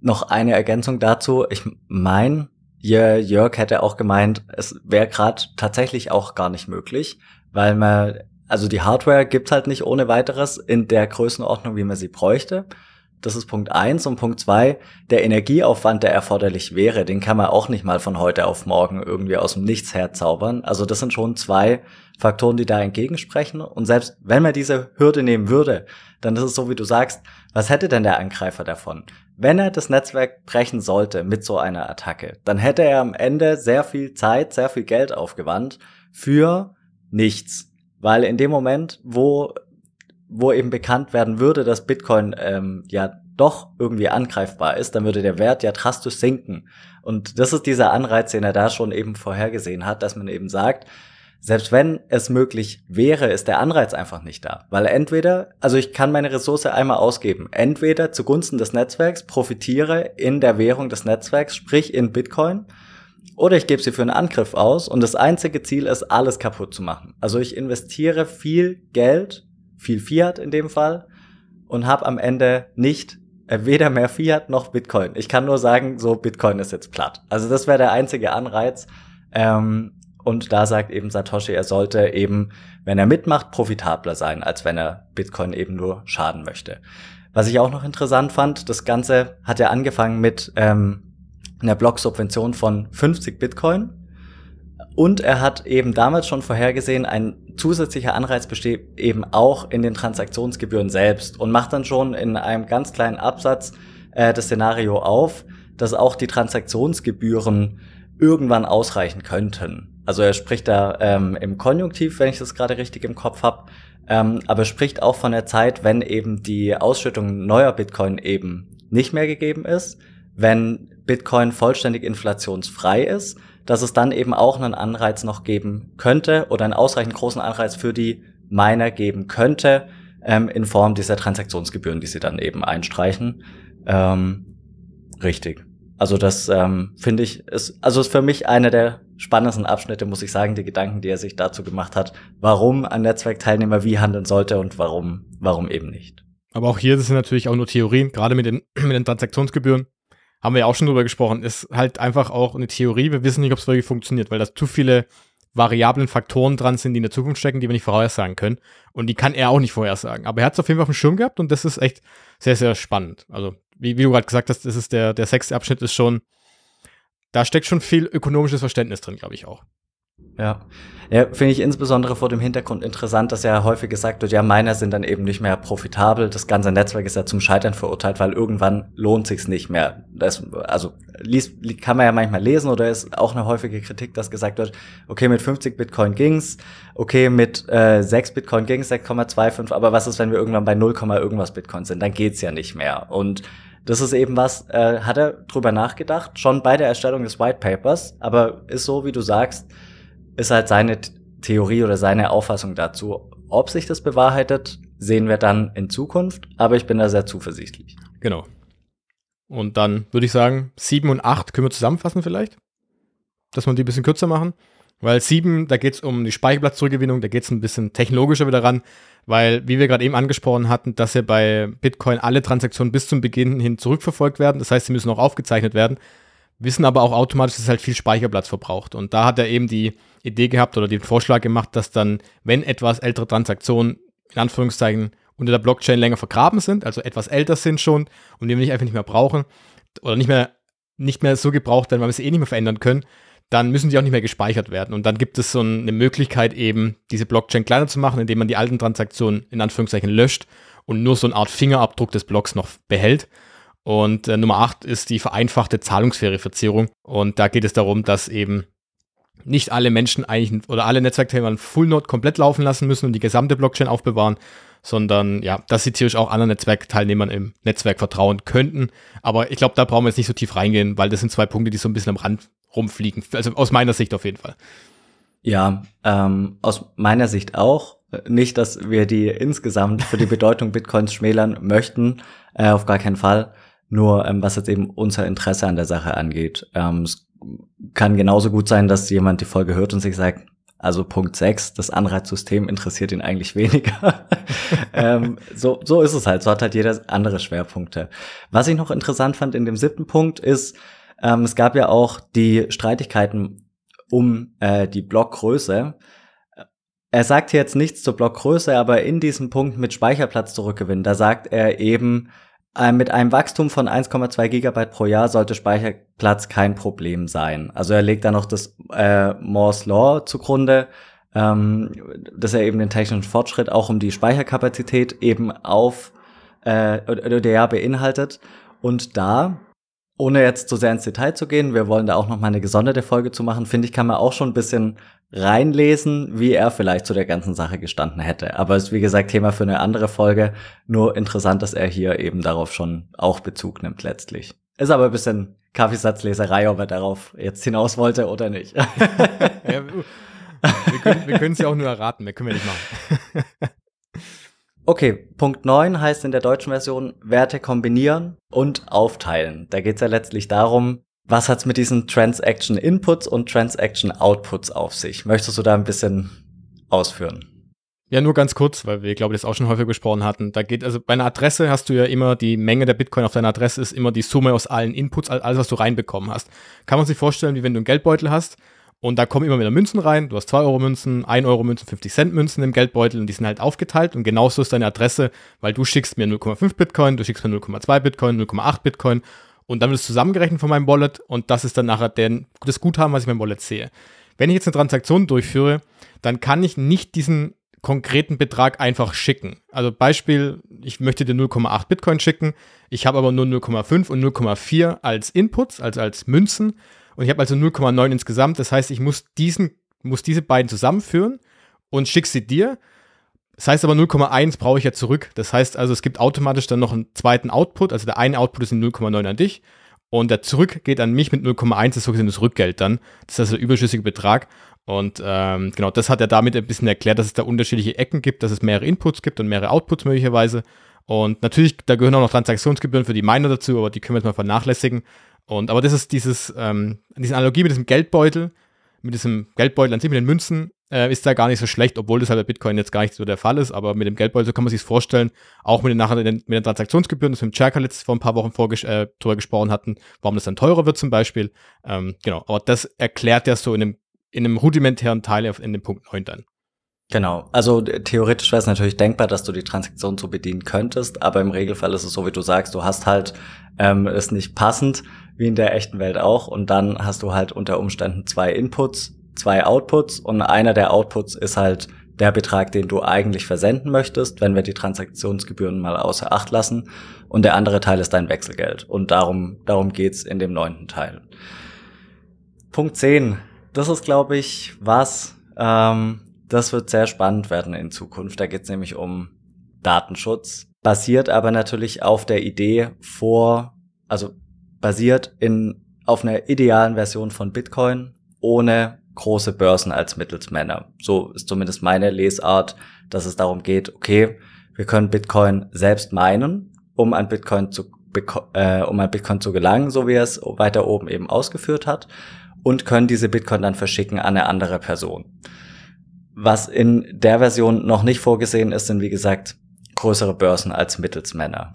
Noch eine Ergänzung dazu. Ich meine, Jörg hätte auch gemeint, es wäre gerade tatsächlich auch gar nicht möglich, weil man, also die Hardware gibt's halt nicht ohne weiteres in der Größenordnung, wie man sie bräuchte. Das ist Punkt eins und Punkt zwei, der Energieaufwand, der erforderlich wäre, den kann man auch nicht mal von heute auf morgen irgendwie aus dem Nichts herzaubern. Also das sind schon zwei Faktoren, die da entgegensprechen. Und selbst wenn man diese Hürde nehmen würde, dann ist es so, wie du sagst, was hätte denn der Angreifer davon? Wenn er das Netzwerk brechen sollte mit so einer Attacke, dann hätte er am Ende sehr viel Zeit, sehr viel Geld aufgewandt für nichts. Weil in dem Moment, wo wo eben bekannt werden würde, dass Bitcoin ähm, ja doch irgendwie angreifbar ist, dann würde der Wert ja drastisch sinken. Und das ist dieser Anreiz, den er da schon eben vorhergesehen hat, dass man eben sagt, selbst wenn es möglich wäre, ist der Anreiz einfach nicht da. Weil entweder, also ich kann meine Ressource einmal ausgeben, entweder zugunsten des Netzwerks profitiere in der Währung des Netzwerks, sprich in Bitcoin, oder ich gebe sie für einen Angriff aus und das einzige Ziel ist, alles kaputt zu machen. Also ich investiere viel Geld viel Fiat in dem Fall und habe am Ende nicht äh, weder mehr Fiat noch Bitcoin. Ich kann nur sagen, so Bitcoin ist jetzt platt. Also das wäre der einzige Anreiz. Ähm, und da sagt eben Satoshi, er sollte eben, wenn er mitmacht, profitabler sein, als wenn er Bitcoin eben nur schaden möchte. Was ich auch noch interessant fand, das Ganze hat ja angefangen mit ähm, einer Blocksubvention von 50 Bitcoin und er hat eben damals schon vorhergesehen, ein zusätzlicher Anreiz besteht eben auch in den Transaktionsgebühren selbst und macht dann schon in einem ganz kleinen Absatz äh, das Szenario auf, dass auch die Transaktionsgebühren irgendwann ausreichen könnten. Also er spricht da ähm, im Konjunktiv, wenn ich das gerade richtig im Kopf habe, ähm, aber spricht auch von der Zeit, wenn eben die Ausschüttung neuer Bitcoin eben nicht mehr gegeben ist, wenn Bitcoin vollständig inflationsfrei ist dass es dann eben auch einen Anreiz noch geben könnte oder einen ausreichend großen Anreiz für die Miner geben könnte, ähm, in Form dieser Transaktionsgebühren, die sie dann eben einstreichen. Ähm, richtig. Also das ähm, finde ich ist also ist für mich einer der spannendsten Abschnitte, muss ich sagen, die Gedanken, die er sich dazu gemacht hat, warum ein Netzwerkteilnehmer wie handeln sollte und warum warum eben nicht. Aber auch hier sind natürlich auch nur Theorien, gerade mit den mit den Transaktionsgebühren. Haben wir ja auch schon drüber gesprochen, ist halt einfach auch eine Theorie. Wir wissen nicht, ob es wirklich funktioniert, weil da zu viele variablen Faktoren dran sind, die in der Zukunft stecken, die wir nicht vorhersagen können. Und die kann er auch nicht vorhersagen. Aber er hat es auf jeden Fall auf dem Schirm gehabt und das ist echt sehr, sehr spannend. Also, wie, wie du gerade gesagt hast, das ist der, der sechste Abschnitt ist schon, da steckt schon viel ökonomisches Verständnis drin, glaube ich auch. Ja. Ja, finde ich insbesondere vor dem Hintergrund interessant, dass ja häufig gesagt wird, ja, Miner sind dann eben nicht mehr profitabel. Das ganze Netzwerk ist ja zum Scheitern verurteilt, weil irgendwann lohnt sich's nicht mehr. Das, also liest, kann man ja manchmal lesen oder ist auch eine häufige Kritik, dass gesagt wird, okay, mit 50 Bitcoin ging's, okay, mit äh, 6 Bitcoin ging's, 6,25, aber was ist, wenn wir irgendwann bei 0, irgendwas Bitcoin sind? Dann geht's ja nicht mehr. Und das ist eben was, äh, hat er drüber nachgedacht, schon bei der Erstellung des White Papers, aber ist so, wie du sagst, ist halt seine Theorie oder seine Auffassung dazu. Ob sich das bewahrheitet, sehen wir dann in Zukunft, aber ich bin da sehr zuversichtlich. Genau. Und dann würde ich sagen, 7 und 8 können wir zusammenfassen vielleicht, dass wir die ein bisschen kürzer machen. Weil 7, da geht es um die Speicherplatzzurückgewinnung, da geht es ein bisschen technologischer wieder ran, weil, wie wir gerade eben angesprochen hatten, dass ja bei Bitcoin alle Transaktionen bis zum Beginn hin zurückverfolgt werden. Das heißt, sie müssen auch aufgezeichnet werden wissen aber auch automatisch, dass es halt viel Speicherplatz verbraucht. Und da hat er eben die Idee gehabt oder den Vorschlag gemacht, dass dann, wenn etwas ältere Transaktionen in Anführungszeichen unter der Blockchain länger vergraben sind, also etwas älter sind schon und die wir nicht einfach nicht mehr brauchen oder nicht mehr, nicht mehr so gebraucht werden, weil wir sie eh nicht mehr verändern können, dann müssen die auch nicht mehr gespeichert werden. Und dann gibt es so eine Möglichkeit eben, diese Blockchain kleiner zu machen, indem man die alten Transaktionen in Anführungszeichen löscht und nur so eine Art Fingerabdruck des Blocks noch behält. Und äh, Nummer 8 ist die vereinfachte Zahlungsverifizierung. Und da geht es darum, dass eben nicht alle Menschen eigentlich oder alle Netzwerkteilnehmer Full Node komplett laufen lassen müssen und die gesamte Blockchain aufbewahren, sondern ja, dass sie theoretisch auch anderen Netzwerkteilnehmern im Netzwerk vertrauen könnten. Aber ich glaube, da brauchen wir jetzt nicht so tief reingehen, weil das sind zwei Punkte, die so ein bisschen am Rand rumfliegen. Also aus meiner Sicht auf jeden Fall. Ja, ähm, aus meiner Sicht auch. Nicht, dass wir die insgesamt für die Bedeutung Bitcoins schmälern möchten, äh, auf gar keinen Fall. Nur ähm, was jetzt eben unser Interesse an der Sache angeht. Ähm, es kann genauso gut sein, dass jemand die Folge hört und sich sagt, also Punkt 6, das Anreizsystem interessiert ihn eigentlich weniger. ähm, so, so ist es halt. So hat halt jeder andere Schwerpunkte. Was ich noch interessant fand in dem siebten Punkt ist, ähm, es gab ja auch die Streitigkeiten um äh, die Blockgröße. Er sagt jetzt nichts zur Blockgröße, aber in diesem Punkt mit Speicherplatz zurückgewinnen, da sagt er eben, mit einem Wachstum von 1,2 Gigabyte pro Jahr sollte Speicherplatz kein Problem sein. Also er legt da noch das äh, Moore's Law zugrunde, ähm, dass er eben den technischen Fortschritt auch um die Speicherkapazität eben auf äh, der beinhaltet. Und da, ohne jetzt zu sehr ins Detail zu gehen, wir wollen da auch noch mal eine gesonderte Folge zu machen, finde ich, kann man auch schon ein bisschen reinlesen, wie er vielleicht zu der ganzen Sache gestanden hätte. Aber es ist wie gesagt Thema für eine andere Folge. Nur interessant, dass er hier eben darauf schon auch Bezug nimmt letztlich. Ist aber ein bisschen Kaffeesatzleserei, ob er darauf jetzt hinaus wollte oder nicht. ja, wir können es ja auch nur erraten, mehr können wir nicht machen. Okay, Punkt 9 heißt in der deutschen Version Werte kombinieren und aufteilen. Da geht es ja letztlich darum, was hat's mit diesen Transaction Inputs und Transaction Outputs auf sich? Möchtest du da ein bisschen ausführen? Ja, nur ganz kurz, weil wir, glaube ich, das auch schon häufig besprochen hatten. Da geht, also bei einer Adresse hast du ja immer die Menge der Bitcoin auf deiner Adresse ist immer die Summe aus allen Inputs, alles, was du reinbekommen hast. Kann man sich vorstellen, wie wenn du einen Geldbeutel hast und da kommen immer wieder Münzen rein. Du hast 2 Euro Münzen, 1 Euro Münzen, 50 Cent Münzen im Geldbeutel und die sind halt aufgeteilt und genauso ist deine Adresse, weil du schickst mir 0,5 Bitcoin, du schickst mir 0,2 Bitcoin, 0,8 Bitcoin und dann wird es zusammengerechnet von meinem Wallet und das ist dann nachher der, das Guthaben, was ich in meinem Wallet sehe. Wenn ich jetzt eine Transaktion durchführe, dann kann ich nicht diesen konkreten Betrag einfach schicken. Also Beispiel, ich möchte dir 0,8 Bitcoin schicken, ich habe aber nur 0,5 und 0,4 als Inputs, also als Münzen und ich habe also 0,9 insgesamt. Das heißt, ich muss diesen, muss diese beiden zusammenführen und schicke sie dir das heißt aber 0,1 brauche ich ja zurück. Das heißt also, es gibt automatisch dann noch einen zweiten Output. Also der eine Output ist in 0,9 an dich und der zurück geht an mich mit 0,1, das ist so gesehen das Rückgeld dann. Das ist also der überschüssige Betrag. Und ähm, genau, das hat er damit ein bisschen erklärt, dass es da unterschiedliche Ecken gibt, dass es mehrere Inputs gibt und mehrere Outputs möglicherweise. Und natürlich, da gehören auch noch Transaktionsgebühren für die Miner dazu, aber die können wir jetzt mal vernachlässigen. Und aber das ist dieses, ähm, diese Analogie mit diesem Geldbeutel, mit diesem Geldbeutel an sich, mit den Münzen, äh, ist da gar nicht so schlecht, obwohl das halt bei Bitcoin jetzt gar nicht so der Fall ist. Aber mit dem Geldbeutel so kann man sich vorstellen, auch mit den, nachher mit den Transaktionsgebühren, das wir mit Cherka letztes vor ein paar Wochen vorges äh, drüber gesprochen hatten, warum das dann teurer wird zum Beispiel. Ähm, genau, aber das erklärt ja so in einem, in einem rudimentären Teil in dem Punkt 9 dann. Genau. Also theoretisch wäre es natürlich denkbar, dass du die Transaktion so bedienen könntest, aber im Regelfall ist es so, wie du sagst, du hast halt ähm, es nicht passend, wie in der echten Welt auch, und dann hast du halt unter Umständen zwei Inputs, zwei Outputs und einer der Outputs ist halt der Betrag, den du eigentlich versenden möchtest, wenn wir die Transaktionsgebühren mal außer Acht lassen. Und der andere Teil ist dein Wechselgeld. Und darum, darum geht's in dem neunten Teil. Punkt 10. Das ist, glaube ich, was. Ähm, das wird sehr spannend werden in Zukunft. Da geht's nämlich um Datenschutz. Basiert aber natürlich auf der Idee vor, also basiert in, auf einer idealen Version von Bitcoin ohne große Börsen als Mittelsmänner. So ist zumindest meine Lesart, dass es darum geht, okay, wir können Bitcoin selbst meinen, um an Bitcoin zu, äh, um an Bitcoin zu gelangen, so wie er es weiter oben eben ausgeführt hat, und können diese Bitcoin dann verschicken an eine andere Person. Was in der Version noch nicht vorgesehen ist, sind wie gesagt größere Börsen als Mittelsmänner.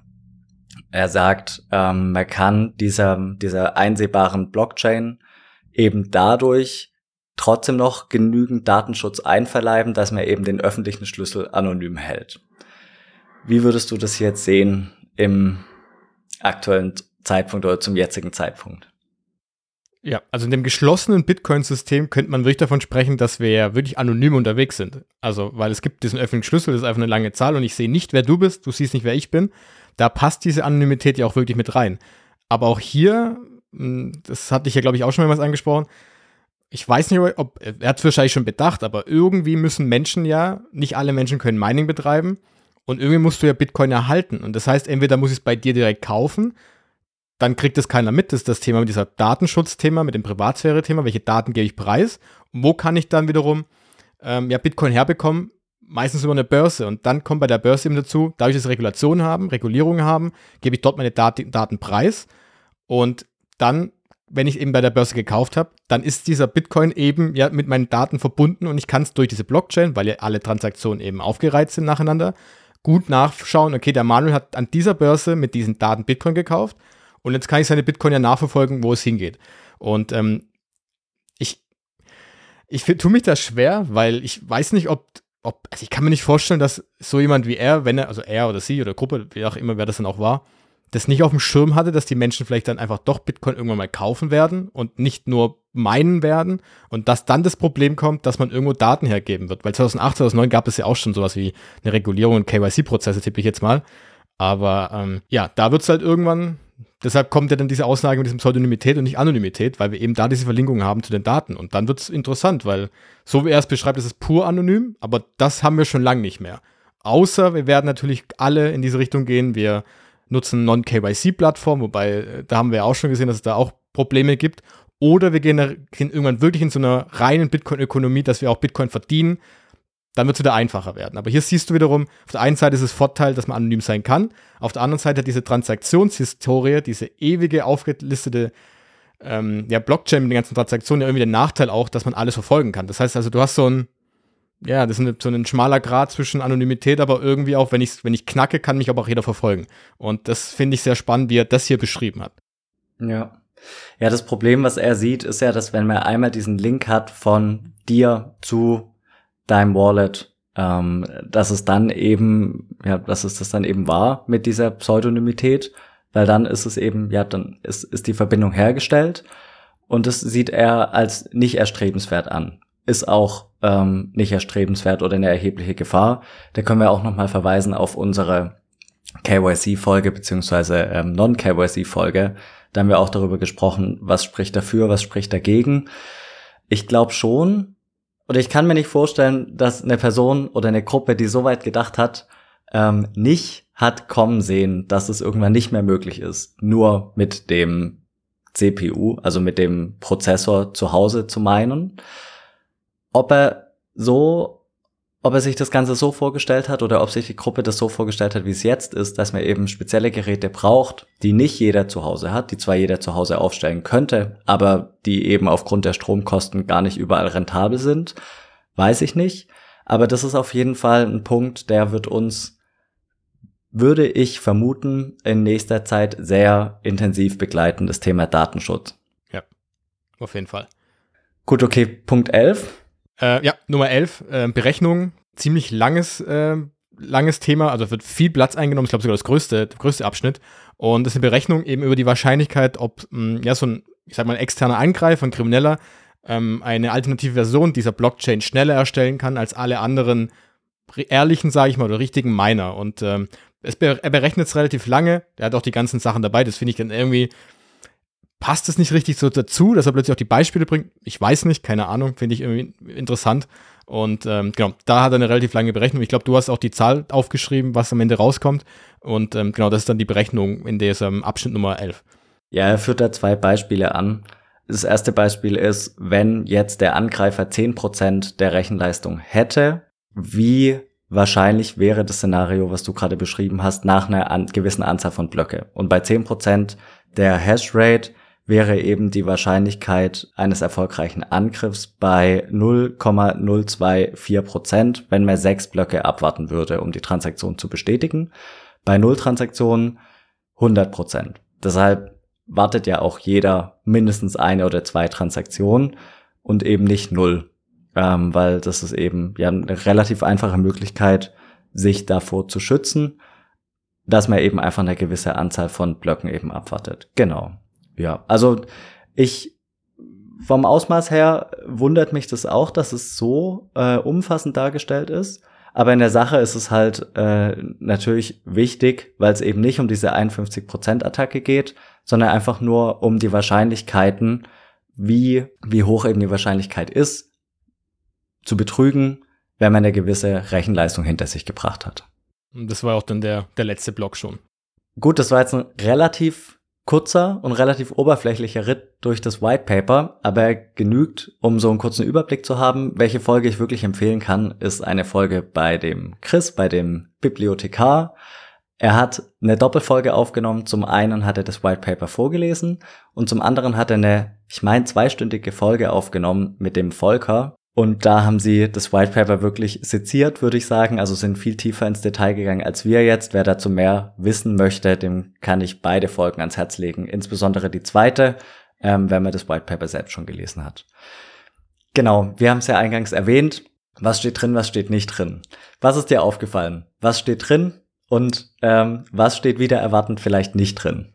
Er sagt, ähm, man kann dieser, dieser einsehbaren Blockchain eben dadurch trotzdem noch genügend Datenschutz einverleiben, dass man eben den öffentlichen Schlüssel anonym hält. Wie würdest du das jetzt sehen im aktuellen Zeitpunkt oder zum jetzigen Zeitpunkt? Ja, also in dem geschlossenen Bitcoin-System könnte man wirklich davon sprechen, dass wir ja wirklich anonym unterwegs sind. Also, weil es gibt diesen öffentlichen Schlüssel, das ist einfach eine lange Zahl und ich sehe nicht, wer du bist, du siehst nicht, wer ich bin. Da passt diese Anonymität ja auch wirklich mit rein. Aber auch hier, hm, das hatte ich ja, glaube ich, auch schon mehrmals angesprochen, ich weiß nicht, ob, er hat es wahrscheinlich schon bedacht, aber irgendwie müssen Menschen ja, nicht alle Menschen können Mining betreiben und irgendwie musst du ja Bitcoin erhalten. Und das heißt, entweder muss ich es bei dir direkt kaufen, dann kriegt es keiner mit. Das ist das Thema mit dieser Datenschutzthema, mit dem Privatsphäre-Thema. Welche Daten gebe ich preis? Wo kann ich dann wiederum ähm, ja, Bitcoin herbekommen? Meistens über eine Börse. Und dann kommt bei der Börse eben dazu, dadurch, dass wir Regulationen haben, Regulierungen haben, gebe ich dort meine Dat Daten preis. Und dann wenn ich eben bei der Börse gekauft habe, dann ist dieser Bitcoin eben ja mit meinen Daten verbunden und ich kann es durch diese Blockchain, weil ja alle Transaktionen eben aufgereiht sind nacheinander, gut nachschauen, okay, der Manuel hat an dieser Börse mit diesen Daten Bitcoin gekauft und jetzt kann ich seine Bitcoin ja nachverfolgen, wo es hingeht. Und ähm, ich, ich tue mich das schwer, weil ich weiß nicht, ob, ob, also ich kann mir nicht vorstellen, dass so jemand wie er, wenn er, also er oder sie oder Gruppe, wie auch immer, wer das dann auch war, das nicht auf dem Schirm hatte, dass die Menschen vielleicht dann einfach doch Bitcoin irgendwann mal kaufen werden und nicht nur meinen werden und dass dann das Problem kommt, dass man irgendwo Daten hergeben wird. Weil 2008, 2009 gab es ja auch schon sowas wie eine Regulierung und KYC-Prozesse, tippe ich jetzt mal. Aber ähm, ja, da wird es halt irgendwann, deshalb kommt ja dann diese Aussage mit diesem Pseudonymität und nicht Anonymität, weil wir eben da diese Verlinkung haben zu den Daten. Und dann wird es interessant, weil so wie er es beschreibt, ist es pur anonym, aber das haben wir schon lange nicht mehr. Außer wir werden natürlich alle in diese Richtung gehen. Wir nutzen Non-KYC-Plattformen, wobei äh, da haben wir auch schon gesehen, dass es da auch Probleme gibt. Oder wir gehen, gehen irgendwann wirklich in so einer reinen Bitcoin-Ökonomie, dass wir auch Bitcoin verdienen. Dann wird es wieder einfacher werden. Aber hier siehst du wiederum, auf der einen Seite ist es Vorteil, dass man anonym sein kann. Auf der anderen Seite hat diese Transaktionshistorie, diese ewige aufgelistete ähm, ja, Blockchain mit den ganzen Transaktionen ja irgendwie den Nachteil auch, dass man alles verfolgen kann. Das heißt also, du hast so ein, ja, das ist so ein schmaler Grad zwischen Anonymität, aber irgendwie auch, wenn ich, wenn ich knacke, kann mich aber auch jeder verfolgen. Und das finde ich sehr spannend, wie er das hier beschrieben hat. Ja. Ja, das Problem, was er sieht, ist ja, dass wenn man einmal diesen Link hat von dir zu deinem Wallet, ähm, dass es dann eben, ja, dass es das dann eben war mit dieser Pseudonymität, weil dann ist es eben, ja, dann ist, ist die Verbindung hergestellt und das sieht er als nicht erstrebenswert an ist auch ähm, nicht erstrebenswert oder eine erhebliche Gefahr. Da können wir auch nochmal verweisen auf unsere KYC-Folge beziehungsweise ähm, Non-KYC-Folge. Da haben wir auch darüber gesprochen, was spricht dafür, was spricht dagegen. Ich glaube schon, oder ich kann mir nicht vorstellen, dass eine Person oder eine Gruppe, die so weit gedacht hat, ähm, nicht hat kommen sehen, dass es irgendwann nicht mehr möglich ist, nur mit dem CPU, also mit dem Prozessor zu Hause zu meinen. Ob er so, ob er sich das Ganze so vorgestellt hat oder ob sich die Gruppe das so vorgestellt hat, wie es jetzt ist, dass man eben spezielle Geräte braucht, die nicht jeder zu Hause hat, die zwar jeder zu Hause aufstellen könnte, aber die eben aufgrund der Stromkosten gar nicht überall rentabel sind, weiß ich nicht. Aber das ist auf jeden Fall ein Punkt, der wird uns, würde ich vermuten, in nächster Zeit sehr intensiv begleiten, das Thema Datenschutz. Ja, auf jeden Fall. Gut, okay, Punkt 11 äh, ja, Nummer 11, äh, Berechnung. Ziemlich langes, äh, langes Thema, also wird viel Platz eingenommen, ich glaube sogar das größte, der größte Abschnitt. Und das ist eine Berechnung eben über die Wahrscheinlichkeit, ob mh, ja, so ein, ich sag mal, externer Angreifer, ein Krimineller, ähm, eine alternative Version dieser Blockchain schneller erstellen kann als alle anderen ehrlichen, sage ich mal, oder richtigen Miner. Und ähm, es be er berechnet es relativ lange. Er hat auch die ganzen Sachen dabei. Das finde ich dann irgendwie passt es nicht richtig so dazu, dass er plötzlich auch die Beispiele bringt. Ich weiß nicht, keine Ahnung, finde ich irgendwie interessant. Und ähm, genau, da hat er eine relativ lange Berechnung. Ich glaube, du hast auch die Zahl aufgeschrieben, was am Ende rauskommt. Und ähm, genau, das ist dann die Berechnung in diesem Abschnitt Nummer 11. Ja, er führt da zwei Beispiele an. Das erste Beispiel ist, wenn jetzt der Angreifer 10% der Rechenleistung hätte, wie wahrscheinlich wäre das Szenario, was du gerade beschrieben hast, nach einer an gewissen Anzahl von Blöcke. Und bei 10% der Hashrate wäre eben die Wahrscheinlichkeit eines erfolgreichen Angriffs bei 0,024 Prozent, wenn man sechs Blöcke abwarten würde, um die Transaktion zu bestätigen. Bei null Transaktionen 100 Prozent. Deshalb wartet ja auch jeder mindestens eine oder zwei Transaktionen und eben nicht null, ähm, weil das ist eben ja eine relativ einfache Möglichkeit, sich davor zu schützen, dass man eben einfach eine gewisse Anzahl von Blöcken eben abwartet. Genau. Ja, also ich vom Ausmaß her wundert mich das auch, dass es so äh, umfassend dargestellt ist. Aber in der Sache ist es halt äh, natürlich wichtig, weil es eben nicht um diese 51%-Attacke geht, sondern einfach nur um die Wahrscheinlichkeiten, wie, wie hoch eben die Wahrscheinlichkeit ist, zu betrügen, wenn man eine gewisse Rechenleistung hinter sich gebracht hat. Und das war auch dann der, der letzte Block schon. Gut, das war jetzt ein relativ kurzer und relativ oberflächlicher Ritt durch das White Paper, aber er genügt, um so einen kurzen Überblick zu haben. Welche Folge ich wirklich empfehlen kann, ist eine Folge bei dem Chris, bei dem Bibliothekar. Er hat eine Doppelfolge aufgenommen. Zum einen hat er das White Paper vorgelesen und zum anderen hat er eine, ich meine, zweistündige Folge aufgenommen mit dem Volker, und da haben sie das White Paper wirklich seziert, würde ich sagen. Also sind viel tiefer ins Detail gegangen als wir jetzt. Wer dazu mehr wissen möchte, dem kann ich beide Folgen ans Herz legen. Insbesondere die zweite, ähm, wenn man das White Paper selbst schon gelesen hat. Genau, wir haben es ja eingangs erwähnt. Was steht drin, was steht nicht drin? Was ist dir aufgefallen? Was steht drin und ähm, was steht wieder erwartend vielleicht nicht drin?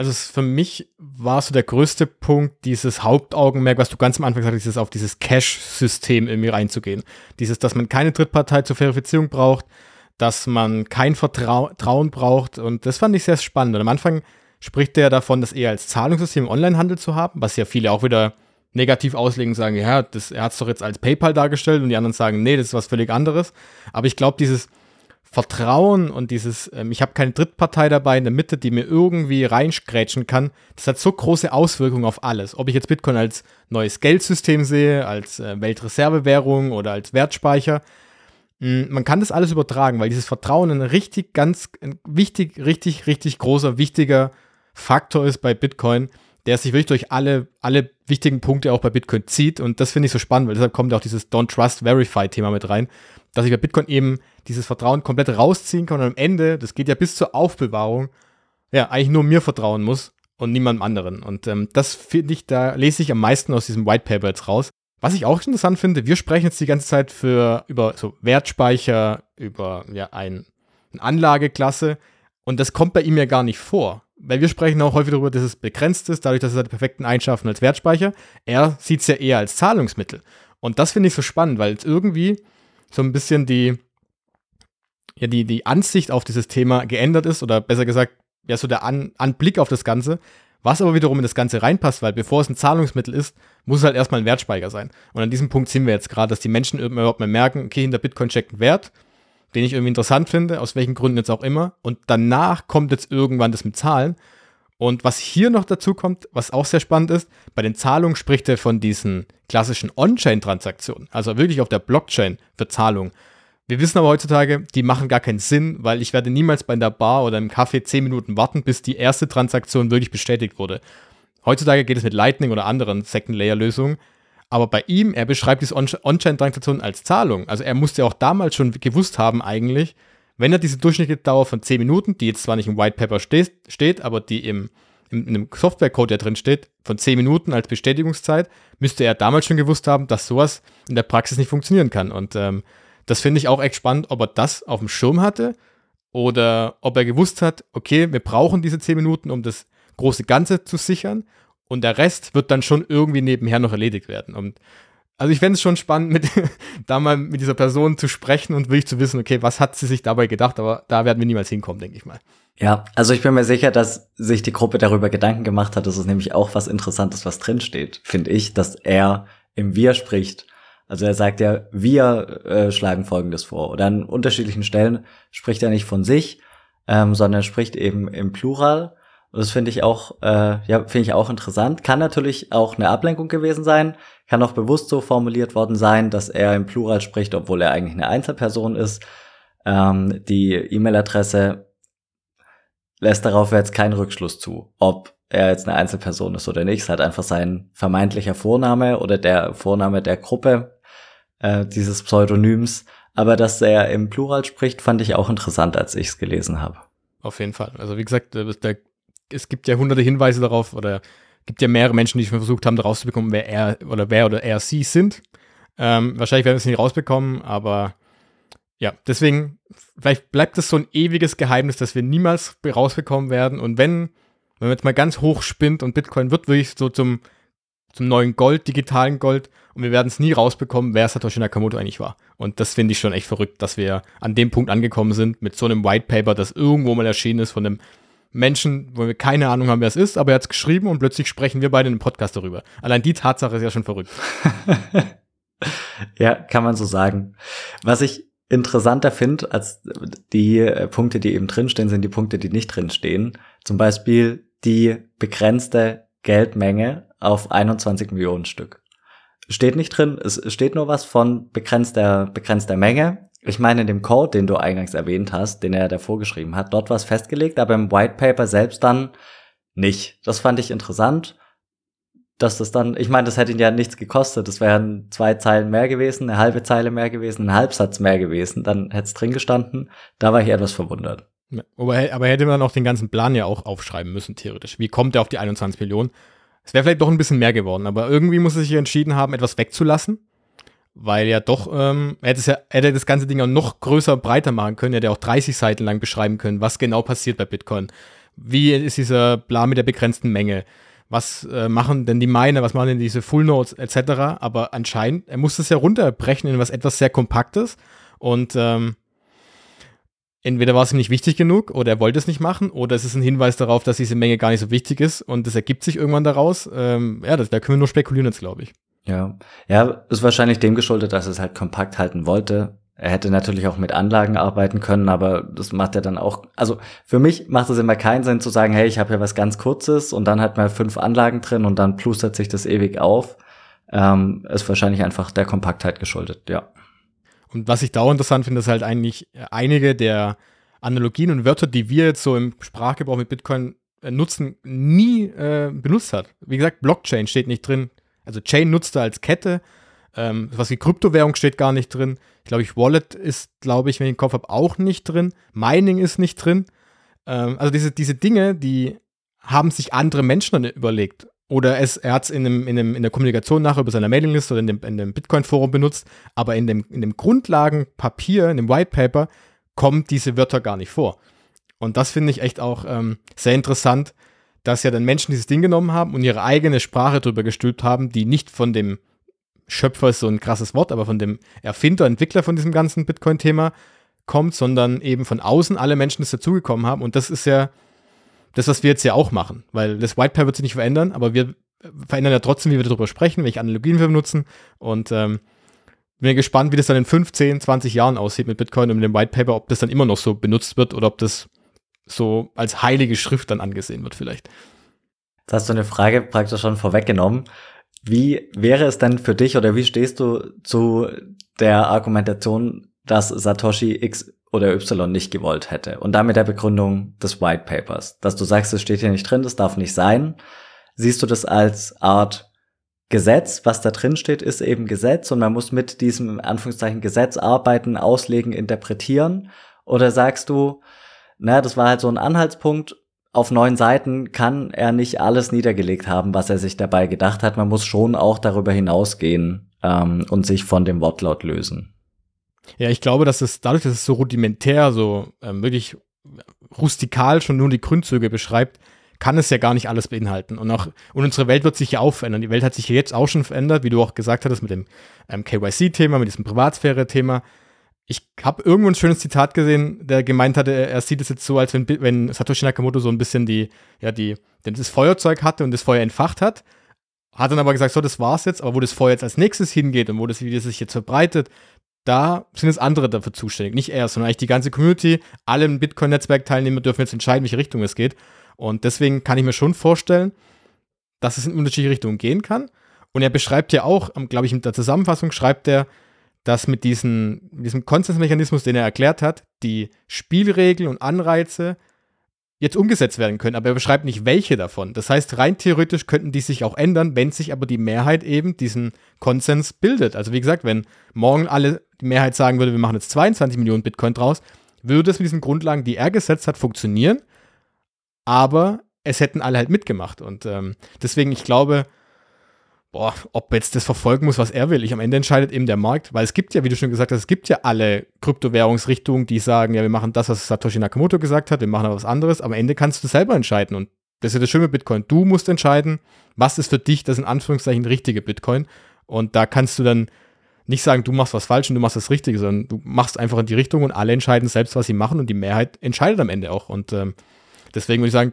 Also für mich war so der größte Punkt dieses Hauptaugenmerk, was du ganz am Anfang gesagt hast, dieses auf dieses Cache-System irgendwie reinzugehen. Dieses, dass man keine Drittpartei zur Verifizierung braucht, dass man kein Vertrauen braucht und das fand ich sehr spannend. Und am Anfang spricht er davon, das eher als Zahlungssystem im Onlinehandel zu haben, was ja viele auch wieder negativ auslegen, sagen, ja, das, er hat es doch jetzt als PayPal dargestellt und die anderen sagen, nee, das ist was völlig anderes. Aber ich glaube, dieses Vertrauen und dieses, ähm, ich habe keine Drittpartei dabei in der Mitte, die mir irgendwie reinskrätschen kann, das hat so große Auswirkungen auf alles. Ob ich jetzt Bitcoin als neues Geldsystem sehe, als äh, Weltreservewährung oder als Wertspeicher, mh, man kann das alles übertragen, weil dieses Vertrauen ein richtig, ganz ein wichtig, richtig, richtig großer, wichtiger Faktor ist bei Bitcoin, der sich wirklich durch alle, alle wichtigen Punkte auch bei Bitcoin zieht. Und das finde ich so spannend, weil deshalb kommt auch dieses Don't Trust Verify Thema mit rein, dass ich bei Bitcoin eben dieses Vertrauen komplett rausziehen kann und am Ende, das geht ja bis zur Aufbewahrung, ja, eigentlich nur mir vertrauen muss und niemandem anderen. Und ähm, das finde ich, da lese ich am meisten aus diesem White Paper jetzt raus. Was ich auch interessant finde, wir sprechen jetzt die ganze Zeit für, über so Wertspeicher, über ja, ein, eine Anlageklasse und das kommt bei ihm ja gar nicht vor. Weil wir sprechen auch häufig darüber, dass es begrenzt ist, dadurch, dass es seine perfekten Eigenschaften als Wertspeicher. Er sieht es ja eher als Zahlungsmittel. Und das finde ich so spannend, weil es irgendwie so ein bisschen die, ja, die, die Ansicht auf dieses Thema geändert ist oder besser gesagt, ja, so der An Anblick auf das Ganze, was aber wiederum in das Ganze reinpasst, weil bevor es ein Zahlungsmittel ist, muss es halt erstmal ein Wertspeicher sein. Und an diesem Punkt sind wir jetzt gerade, dass die Menschen überhaupt mal merken, okay, hinter Bitcoin steckt ein Wert, den ich irgendwie interessant finde, aus welchen Gründen jetzt auch immer. Und danach kommt jetzt irgendwann das mit Zahlen. Und was hier noch dazu kommt, was auch sehr spannend ist, bei den Zahlungen spricht er von diesen klassischen On-Chain-Transaktionen, also wirklich auf der Blockchain für Zahlungen. Wir wissen aber heutzutage, die machen gar keinen Sinn, weil ich werde niemals bei der Bar oder im Café 10 Minuten warten, bis die erste Transaktion wirklich bestätigt wurde. Heutzutage geht es mit Lightning oder anderen Second-Layer-Lösungen. Aber bei ihm, er beschreibt diese On-Chain-Transaktion als Zahlung. Also er musste auch damals schon gewusst haben eigentlich, wenn er diese durchschnittliche Dauer von 10 Minuten, die jetzt zwar nicht im White Paper steht, steht aber die im, im, einem Softwarecode, der drin steht, von 10 Minuten als Bestätigungszeit, müsste er damals schon gewusst haben, dass sowas in der Praxis nicht funktionieren kann. Und ähm, das finde ich auch echt spannend, ob er das auf dem Schirm hatte oder ob er gewusst hat, okay, wir brauchen diese 10 Minuten, um das große Ganze zu sichern und der Rest wird dann schon irgendwie nebenher noch erledigt werden. Und also ich fände es schon spannend, mit, da mal mit dieser Person zu sprechen und wirklich zu wissen, okay, was hat sie sich dabei gedacht, aber da werden wir niemals hinkommen, denke ich mal. Ja, also ich bin mir sicher, dass sich die Gruppe darüber Gedanken gemacht hat. Das ist nämlich auch was Interessantes, was drinsteht, finde ich, dass er im Wir spricht. Also er sagt ja, wir äh, schlagen Folgendes vor. Oder an unterschiedlichen Stellen spricht er nicht von sich, ähm, sondern spricht eben im Plural. Das finde ich auch, äh, ja, finde ich auch interessant. Kann natürlich auch eine Ablenkung gewesen sein. Kann auch bewusst so formuliert worden sein, dass er im Plural spricht, obwohl er eigentlich eine Einzelperson ist. Ähm, die E-Mail-Adresse lässt darauf jetzt keinen Rückschluss zu, ob er jetzt eine Einzelperson ist oder nicht. Es ist halt einfach sein vermeintlicher Vorname oder der Vorname der Gruppe äh, dieses Pseudonyms. Aber dass er im Plural spricht, fand ich auch interessant, als ich es gelesen habe. Auf jeden Fall. Also wie gesagt, der es gibt ja hunderte Hinweise darauf oder gibt ja mehrere Menschen, die schon versucht haben, daraus zu bekommen, wer er oder wer oder er sie sind. Ähm, wahrscheinlich werden wir es nicht rausbekommen, aber ja, deswegen, vielleicht bleibt es so ein ewiges Geheimnis, das wir niemals rausbekommen werden. Und wenn, wenn man jetzt mal ganz hoch spinnt und Bitcoin wird wirklich so zum, zum neuen Gold, digitalen Gold, und wir werden es nie rausbekommen, wer Satoshi Nakamoto eigentlich war. Und das finde ich schon echt verrückt, dass wir an dem Punkt angekommen sind mit so einem White Paper, das irgendwo mal erschienen ist von einem Menschen, wo wir keine Ahnung haben, wer es ist, aber er hat es geschrieben und plötzlich sprechen wir beide in einem Podcast darüber. Allein die Tatsache ist ja schon verrückt. ja, kann man so sagen. Was ich interessanter finde als die äh, Punkte, die eben drinstehen, sind die Punkte, die nicht drinstehen. Zum Beispiel die begrenzte Geldmenge auf 21 Millionen Stück. Steht nicht drin, es steht nur was von begrenzter, begrenzter Menge ich meine, in dem Code, den du eingangs erwähnt hast, den er davor geschrieben hat, dort war es festgelegt, aber im White Paper selbst dann nicht. Das fand ich interessant, dass das dann, ich meine, das hätte ihn ja nichts gekostet. Das wären zwei Zeilen mehr gewesen, eine halbe Zeile mehr gewesen, ein Halbsatz mehr gewesen. Dann hätte es drin gestanden. Da war ich etwas verwundert. Aber, aber hätte man auch den ganzen Plan ja auch aufschreiben müssen, theoretisch. Wie kommt er auf die 21 Millionen? Es wäre vielleicht doch ein bisschen mehr geworden, aber irgendwie muss er sich entschieden haben, etwas wegzulassen weil ja doch, ähm, er hätte, ja, hätte das ganze Ding auch noch größer, breiter machen können, er hätte auch 30 Seiten lang beschreiben können, was genau passiert bei Bitcoin. Wie ist dieser Plan mit der begrenzten Menge? Was äh, machen denn die Miner, was machen denn diese Full Nodes etc.? Aber anscheinend, er muss das ja runterbrechen in was etwas sehr Kompaktes und ähm, entweder war es ihm nicht wichtig genug oder er wollte es nicht machen oder es ist ein Hinweis darauf, dass diese Menge gar nicht so wichtig ist und es ergibt sich irgendwann daraus. Ähm, ja, das, da können wir nur spekulieren jetzt, glaube ich. Ja, ja, ist wahrscheinlich dem geschuldet, dass es halt kompakt halten wollte. Er hätte natürlich auch mit Anlagen arbeiten können, aber das macht er dann auch. Also für mich macht es immer keinen Sinn zu sagen, hey, ich habe hier was ganz Kurzes und dann hat man fünf Anlagen drin und dann plustert sich das ewig auf. Ähm, ist wahrscheinlich einfach der Kompaktheit geschuldet, ja. Und was ich da interessant finde, ist halt eigentlich einige der Analogien und Wörter, die wir jetzt so im Sprachgebrauch mit Bitcoin äh, nutzen, nie äh, benutzt hat. Wie gesagt, Blockchain steht nicht drin, also Chain nutzt er als Kette. Ähm, was wie Kryptowährung steht gar nicht drin. Ich glaube, ich Wallet ist, glaube ich, wenn ich den Kopf habe, auch nicht drin. Mining ist nicht drin. Ähm, also diese, diese Dinge, die haben sich andere Menschen dann überlegt. Oder es, er hat es in, in, in der Kommunikation nachher über seiner Mailingliste oder in dem, in dem Bitcoin-Forum benutzt, aber in dem, in dem Grundlagenpapier, in dem White Paper, kommen diese Wörter gar nicht vor. Und das finde ich echt auch ähm, sehr interessant, dass ja dann Menschen dieses Ding genommen haben und ihre eigene Sprache drüber gestülpt haben, die nicht von dem Schöpfer ist so ein krasses Wort, aber von dem Erfinder, Entwickler von diesem ganzen Bitcoin-Thema kommt, sondern eben von außen alle Menschen das dazugekommen haben. Und das ist ja das, was wir jetzt ja auch machen, weil das White Paper wird sich nicht verändern, aber wir verändern ja trotzdem, wie wir darüber sprechen, welche Analogien wir benutzen. Und ähm, bin gespannt, wie das dann in 15, 20 Jahren aussieht mit Bitcoin und mit dem White Paper, ob das dann immer noch so benutzt wird oder ob das so als heilige Schrift dann angesehen wird vielleicht. Jetzt hast du eine Frage praktisch schon vorweggenommen. Wie wäre es denn für dich oder wie stehst du zu der Argumentation, dass Satoshi X oder Y nicht gewollt hätte. Und damit der Begründung des White Papers. Dass du sagst, es steht hier nicht drin, das darf nicht sein. Siehst du das als Art Gesetz, was da drin steht, ist eben Gesetz und man muss mit diesem in Anführungszeichen Gesetz arbeiten, auslegen, interpretieren? Oder sagst du, na, das war halt so ein Anhaltspunkt, auf neun Seiten kann er nicht alles niedergelegt haben, was er sich dabei gedacht hat. Man muss schon auch darüber hinausgehen ähm, und sich von dem Wortlaut lösen. Ja, ich glaube, dass es dadurch, dass es so rudimentär, so ähm, wirklich rustikal schon nur die Grundzüge beschreibt, kann es ja gar nicht alles beinhalten. Und auch, und unsere Welt wird sich ja auch verändern. Die Welt hat sich ja jetzt auch schon verändert, wie du auch gesagt hattest, mit dem ähm, KYC-Thema, mit diesem Privatsphäre-Thema. Ich habe irgendwo ein schönes Zitat gesehen, der gemeint hatte, er sieht es jetzt so, als wenn, wenn Satoshi Nakamoto so ein bisschen die, ja, die, das Feuerzeug hatte und das Feuer entfacht hat. Hat dann aber gesagt, so, das war's jetzt, aber wo das Feuer jetzt als nächstes hingeht und wo das, wie das sich jetzt verbreitet, da sind es andere dafür zuständig, nicht er, sondern eigentlich die ganze Community, alle im Bitcoin-Netzwerk-Teilnehmer dürfen jetzt entscheiden, welche Richtung es geht. Und deswegen kann ich mir schon vorstellen, dass es in unterschiedliche Richtungen gehen kann. Und er beschreibt ja auch, glaube ich, in der Zusammenfassung schreibt er, dass mit, diesen, diesem Konsensmechanismus, den er erklärt hat, die Spielregeln und Anreize jetzt umgesetzt werden können, aber er beschreibt nicht welche davon. Das heißt, rein theoretisch könnten die sich auch ändern, wenn sich aber die Mehrheit eben diesen Konsens bildet. Also wie gesagt, wenn morgen alle die Mehrheit sagen würde, wir machen jetzt 22 Millionen Bitcoin draus, würde es mit diesen Grundlagen, die er gesetzt hat, funktionieren, aber es hätten alle halt mitgemacht. Und ähm, deswegen, ich glaube, boah, ob jetzt das verfolgen muss, was er will. Ich am Ende entscheidet eben der Markt, weil es gibt ja, wie du schon gesagt hast, es gibt ja alle Kryptowährungsrichtungen, die sagen, ja, wir machen das, was Satoshi Nakamoto gesagt hat, wir machen aber was anderes. Am Ende kannst du selber entscheiden und das ist ja das Schöne mit Bitcoin. Du musst entscheiden, was ist für dich das in Anführungszeichen richtige Bitcoin und da kannst du dann nicht sagen, du machst was falsch und du machst das Richtige, sondern du machst einfach in die Richtung und alle entscheiden selbst, was sie machen und die Mehrheit entscheidet am Ende auch und ähm, deswegen würde ich sagen,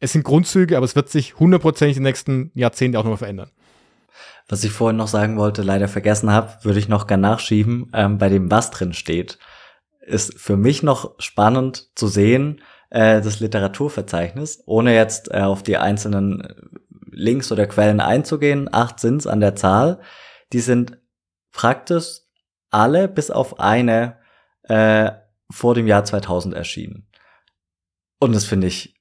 es sind Grundzüge, aber es wird sich hundertprozentig in den nächsten Jahrzehnten auch nochmal verändern. Was ich vorhin noch sagen wollte, leider vergessen habe, würde ich noch gern nachschieben, ähm, bei dem was drin steht, ist für mich noch spannend zu sehen, äh, das Literaturverzeichnis, ohne jetzt äh, auf die einzelnen Links oder Quellen einzugehen, acht sind's an der Zahl, die sind praktisch alle bis auf eine äh, vor dem Jahr 2000 erschienen. Und das finde ich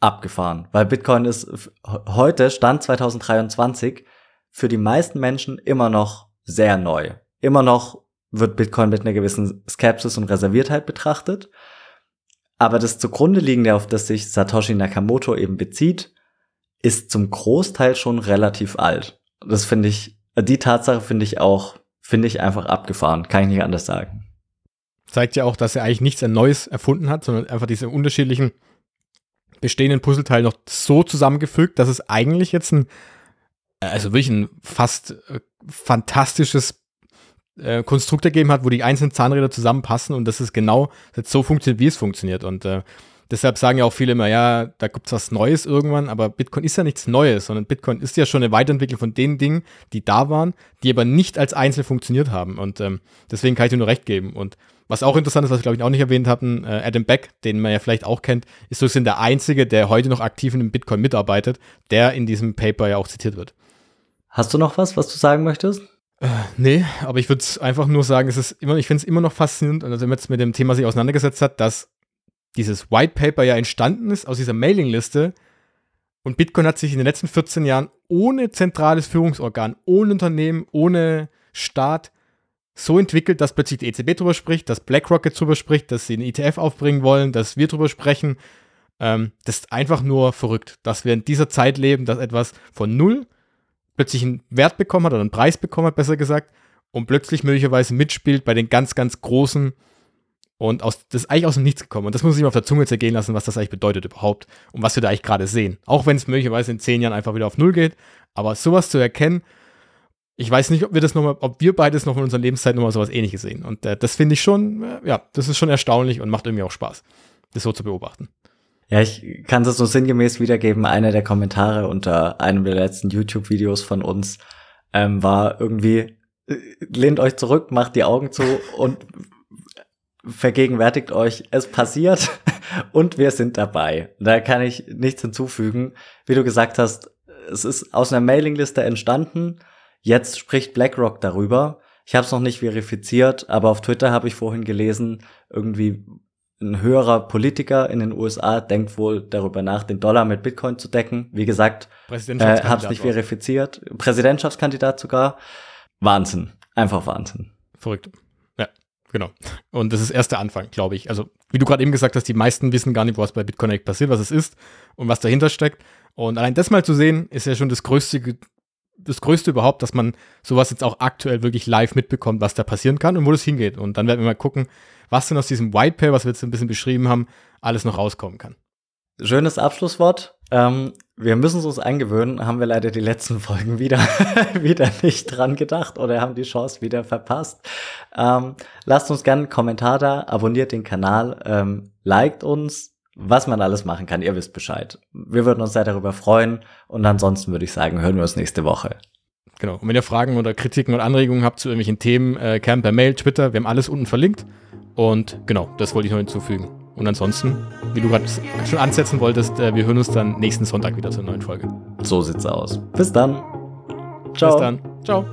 abgefahren, weil Bitcoin ist heute, Stand 2023, für die meisten Menschen immer noch sehr neu. Immer noch wird Bitcoin mit einer gewissen Skepsis und Reserviertheit betrachtet. Aber das zugrunde liegende, auf das sich Satoshi Nakamoto eben bezieht, ist zum Großteil schon relativ alt. Das finde ich, die Tatsache finde ich auch, finde ich einfach abgefahren. Kann ich nicht anders sagen. Zeigt ja auch, dass er eigentlich nichts Neues erfunden hat, sondern einfach diese unterschiedlichen bestehenden Puzzleteile noch so zusammengefügt, dass es eigentlich jetzt ein also wirklich ein fast äh, fantastisches äh, Konstrukt ergeben hat, wo die einzelnen Zahnräder zusammenpassen und das ist genau das so funktioniert, wie es funktioniert. Und äh, deshalb sagen ja auch viele immer, ja, da gibt es was Neues irgendwann, aber Bitcoin ist ja nichts Neues, sondern Bitcoin ist ja schon eine Weiterentwicklung von den Dingen, die da waren, die aber nicht als einzeln funktioniert haben. Und ähm, deswegen kann ich dir nur recht geben. Und was auch interessant ist, was wir glaube ich auch nicht erwähnt hatten, äh, Adam Beck, den man ja vielleicht auch kennt, ist so der einzige, der heute noch aktiv in dem Bitcoin mitarbeitet, der in diesem Paper ja auch zitiert wird. Hast du noch was, was du sagen möchtest? Äh, nee, aber ich würde einfach nur sagen, es ist immer, ich finde es immer noch faszinierend, also wenn man jetzt mit dem Thema sich auseinandergesetzt hat, dass dieses White Paper ja entstanden ist aus dieser Mailingliste und Bitcoin hat sich in den letzten 14 Jahren ohne zentrales Führungsorgan, ohne Unternehmen, ohne Staat so entwickelt, dass plötzlich die EZB drüber spricht, dass BlackRock drüber spricht, dass sie einen ETF aufbringen wollen, dass wir drüber sprechen. Ähm, das ist einfach nur verrückt, dass wir in dieser Zeit leben, dass etwas von null plötzlich einen Wert bekommen hat oder einen Preis bekommen hat, besser gesagt, und plötzlich möglicherweise mitspielt bei den ganz, ganz großen und aus, das ist eigentlich aus dem Nichts gekommen. Und das muss ich mir auf der Zunge zergehen lassen, was das eigentlich bedeutet überhaupt und was wir da eigentlich gerade sehen. Auch wenn es möglicherweise in zehn Jahren einfach wieder auf Null geht. Aber sowas zu erkennen, ich weiß nicht, ob wir das nochmal, ob wir beides noch in unserer Lebenszeit nochmal sowas ähnliches sehen. Und äh, das finde ich schon, äh, ja, das ist schon erstaunlich und macht irgendwie auch Spaß, das so zu beobachten. Ja, ich kann es so sinngemäß wiedergeben. Einer der Kommentare unter einem der letzten YouTube-Videos von uns ähm, war irgendwie, äh, lehnt euch zurück, macht die Augen zu und vergegenwärtigt euch, es passiert und wir sind dabei. Da kann ich nichts hinzufügen. Wie du gesagt hast, es ist aus einer Mailingliste entstanden. Jetzt spricht BlackRock darüber. Ich habe es noch nicht verifiziert, aber auf Twitter habe ich vorhin gelesen, irgendwie ein höherer Politiker in den USA denkt wohl darüber nach, den Dollar mit Bitcoin zu decken. Wie gesagt, äh, habe es nicht verifiziert. Präsidentschaftskandidat sogar. Wahnsinn. Einfach Wahnsinn. Verrückt. Ja, genau. Und das ist erst der Anfang, glaube ich. Also, wie du gerade eben gesagt hast, die meisten wissen gar nicht, was bei Bitcoin eigentlich passiert, was es ist und was dahinter steckt. Und allein das mal zu sehen, ist ja schon das größte, das größte überhaupt, dass man sowas jetzt auch aktuell wirklich live mitbekommt, was da passieren kann und wo das hingeht. Und dann werden wir mal gucken, was denn aus diesem White Paper, was wir jetzt ein bisschen beschrieben haben, alles noch rauskommen kann. Schönes Abschlusswort. Ähm, wir müssen es uns eingewöhnen, haben wir leider die letzten Folgen wieder, wieder nicht dran gedacht oder haben die Chance wieder verpasst. Ähm, lasst uns gerne einen Kommentar da, abonniert den Kanal, ähm, liked uns, was man alles machen kann. Ihr wisst Bescheid. Wir würden uns sehr darüber freuen und ansonsten würde ich sagen, hören wir uns nächste Woche. Genau. Und wenn ihr Fragen oder Kritiken oder Anregungen habt zu irgendwelchen Themen, äh, gerne per Mail, Twitter, wir haben alles unten verlinkt. Und genau, das wollte ich noch hinzufügen. Und ansonsten, wie du gerade schon ansetzen wolltest, äh, wir hören uns dann nächsten Sonntag wieder zur neuen Folge. So sieht's aus. Bis dann. Ciao. Bis dann. Ciao.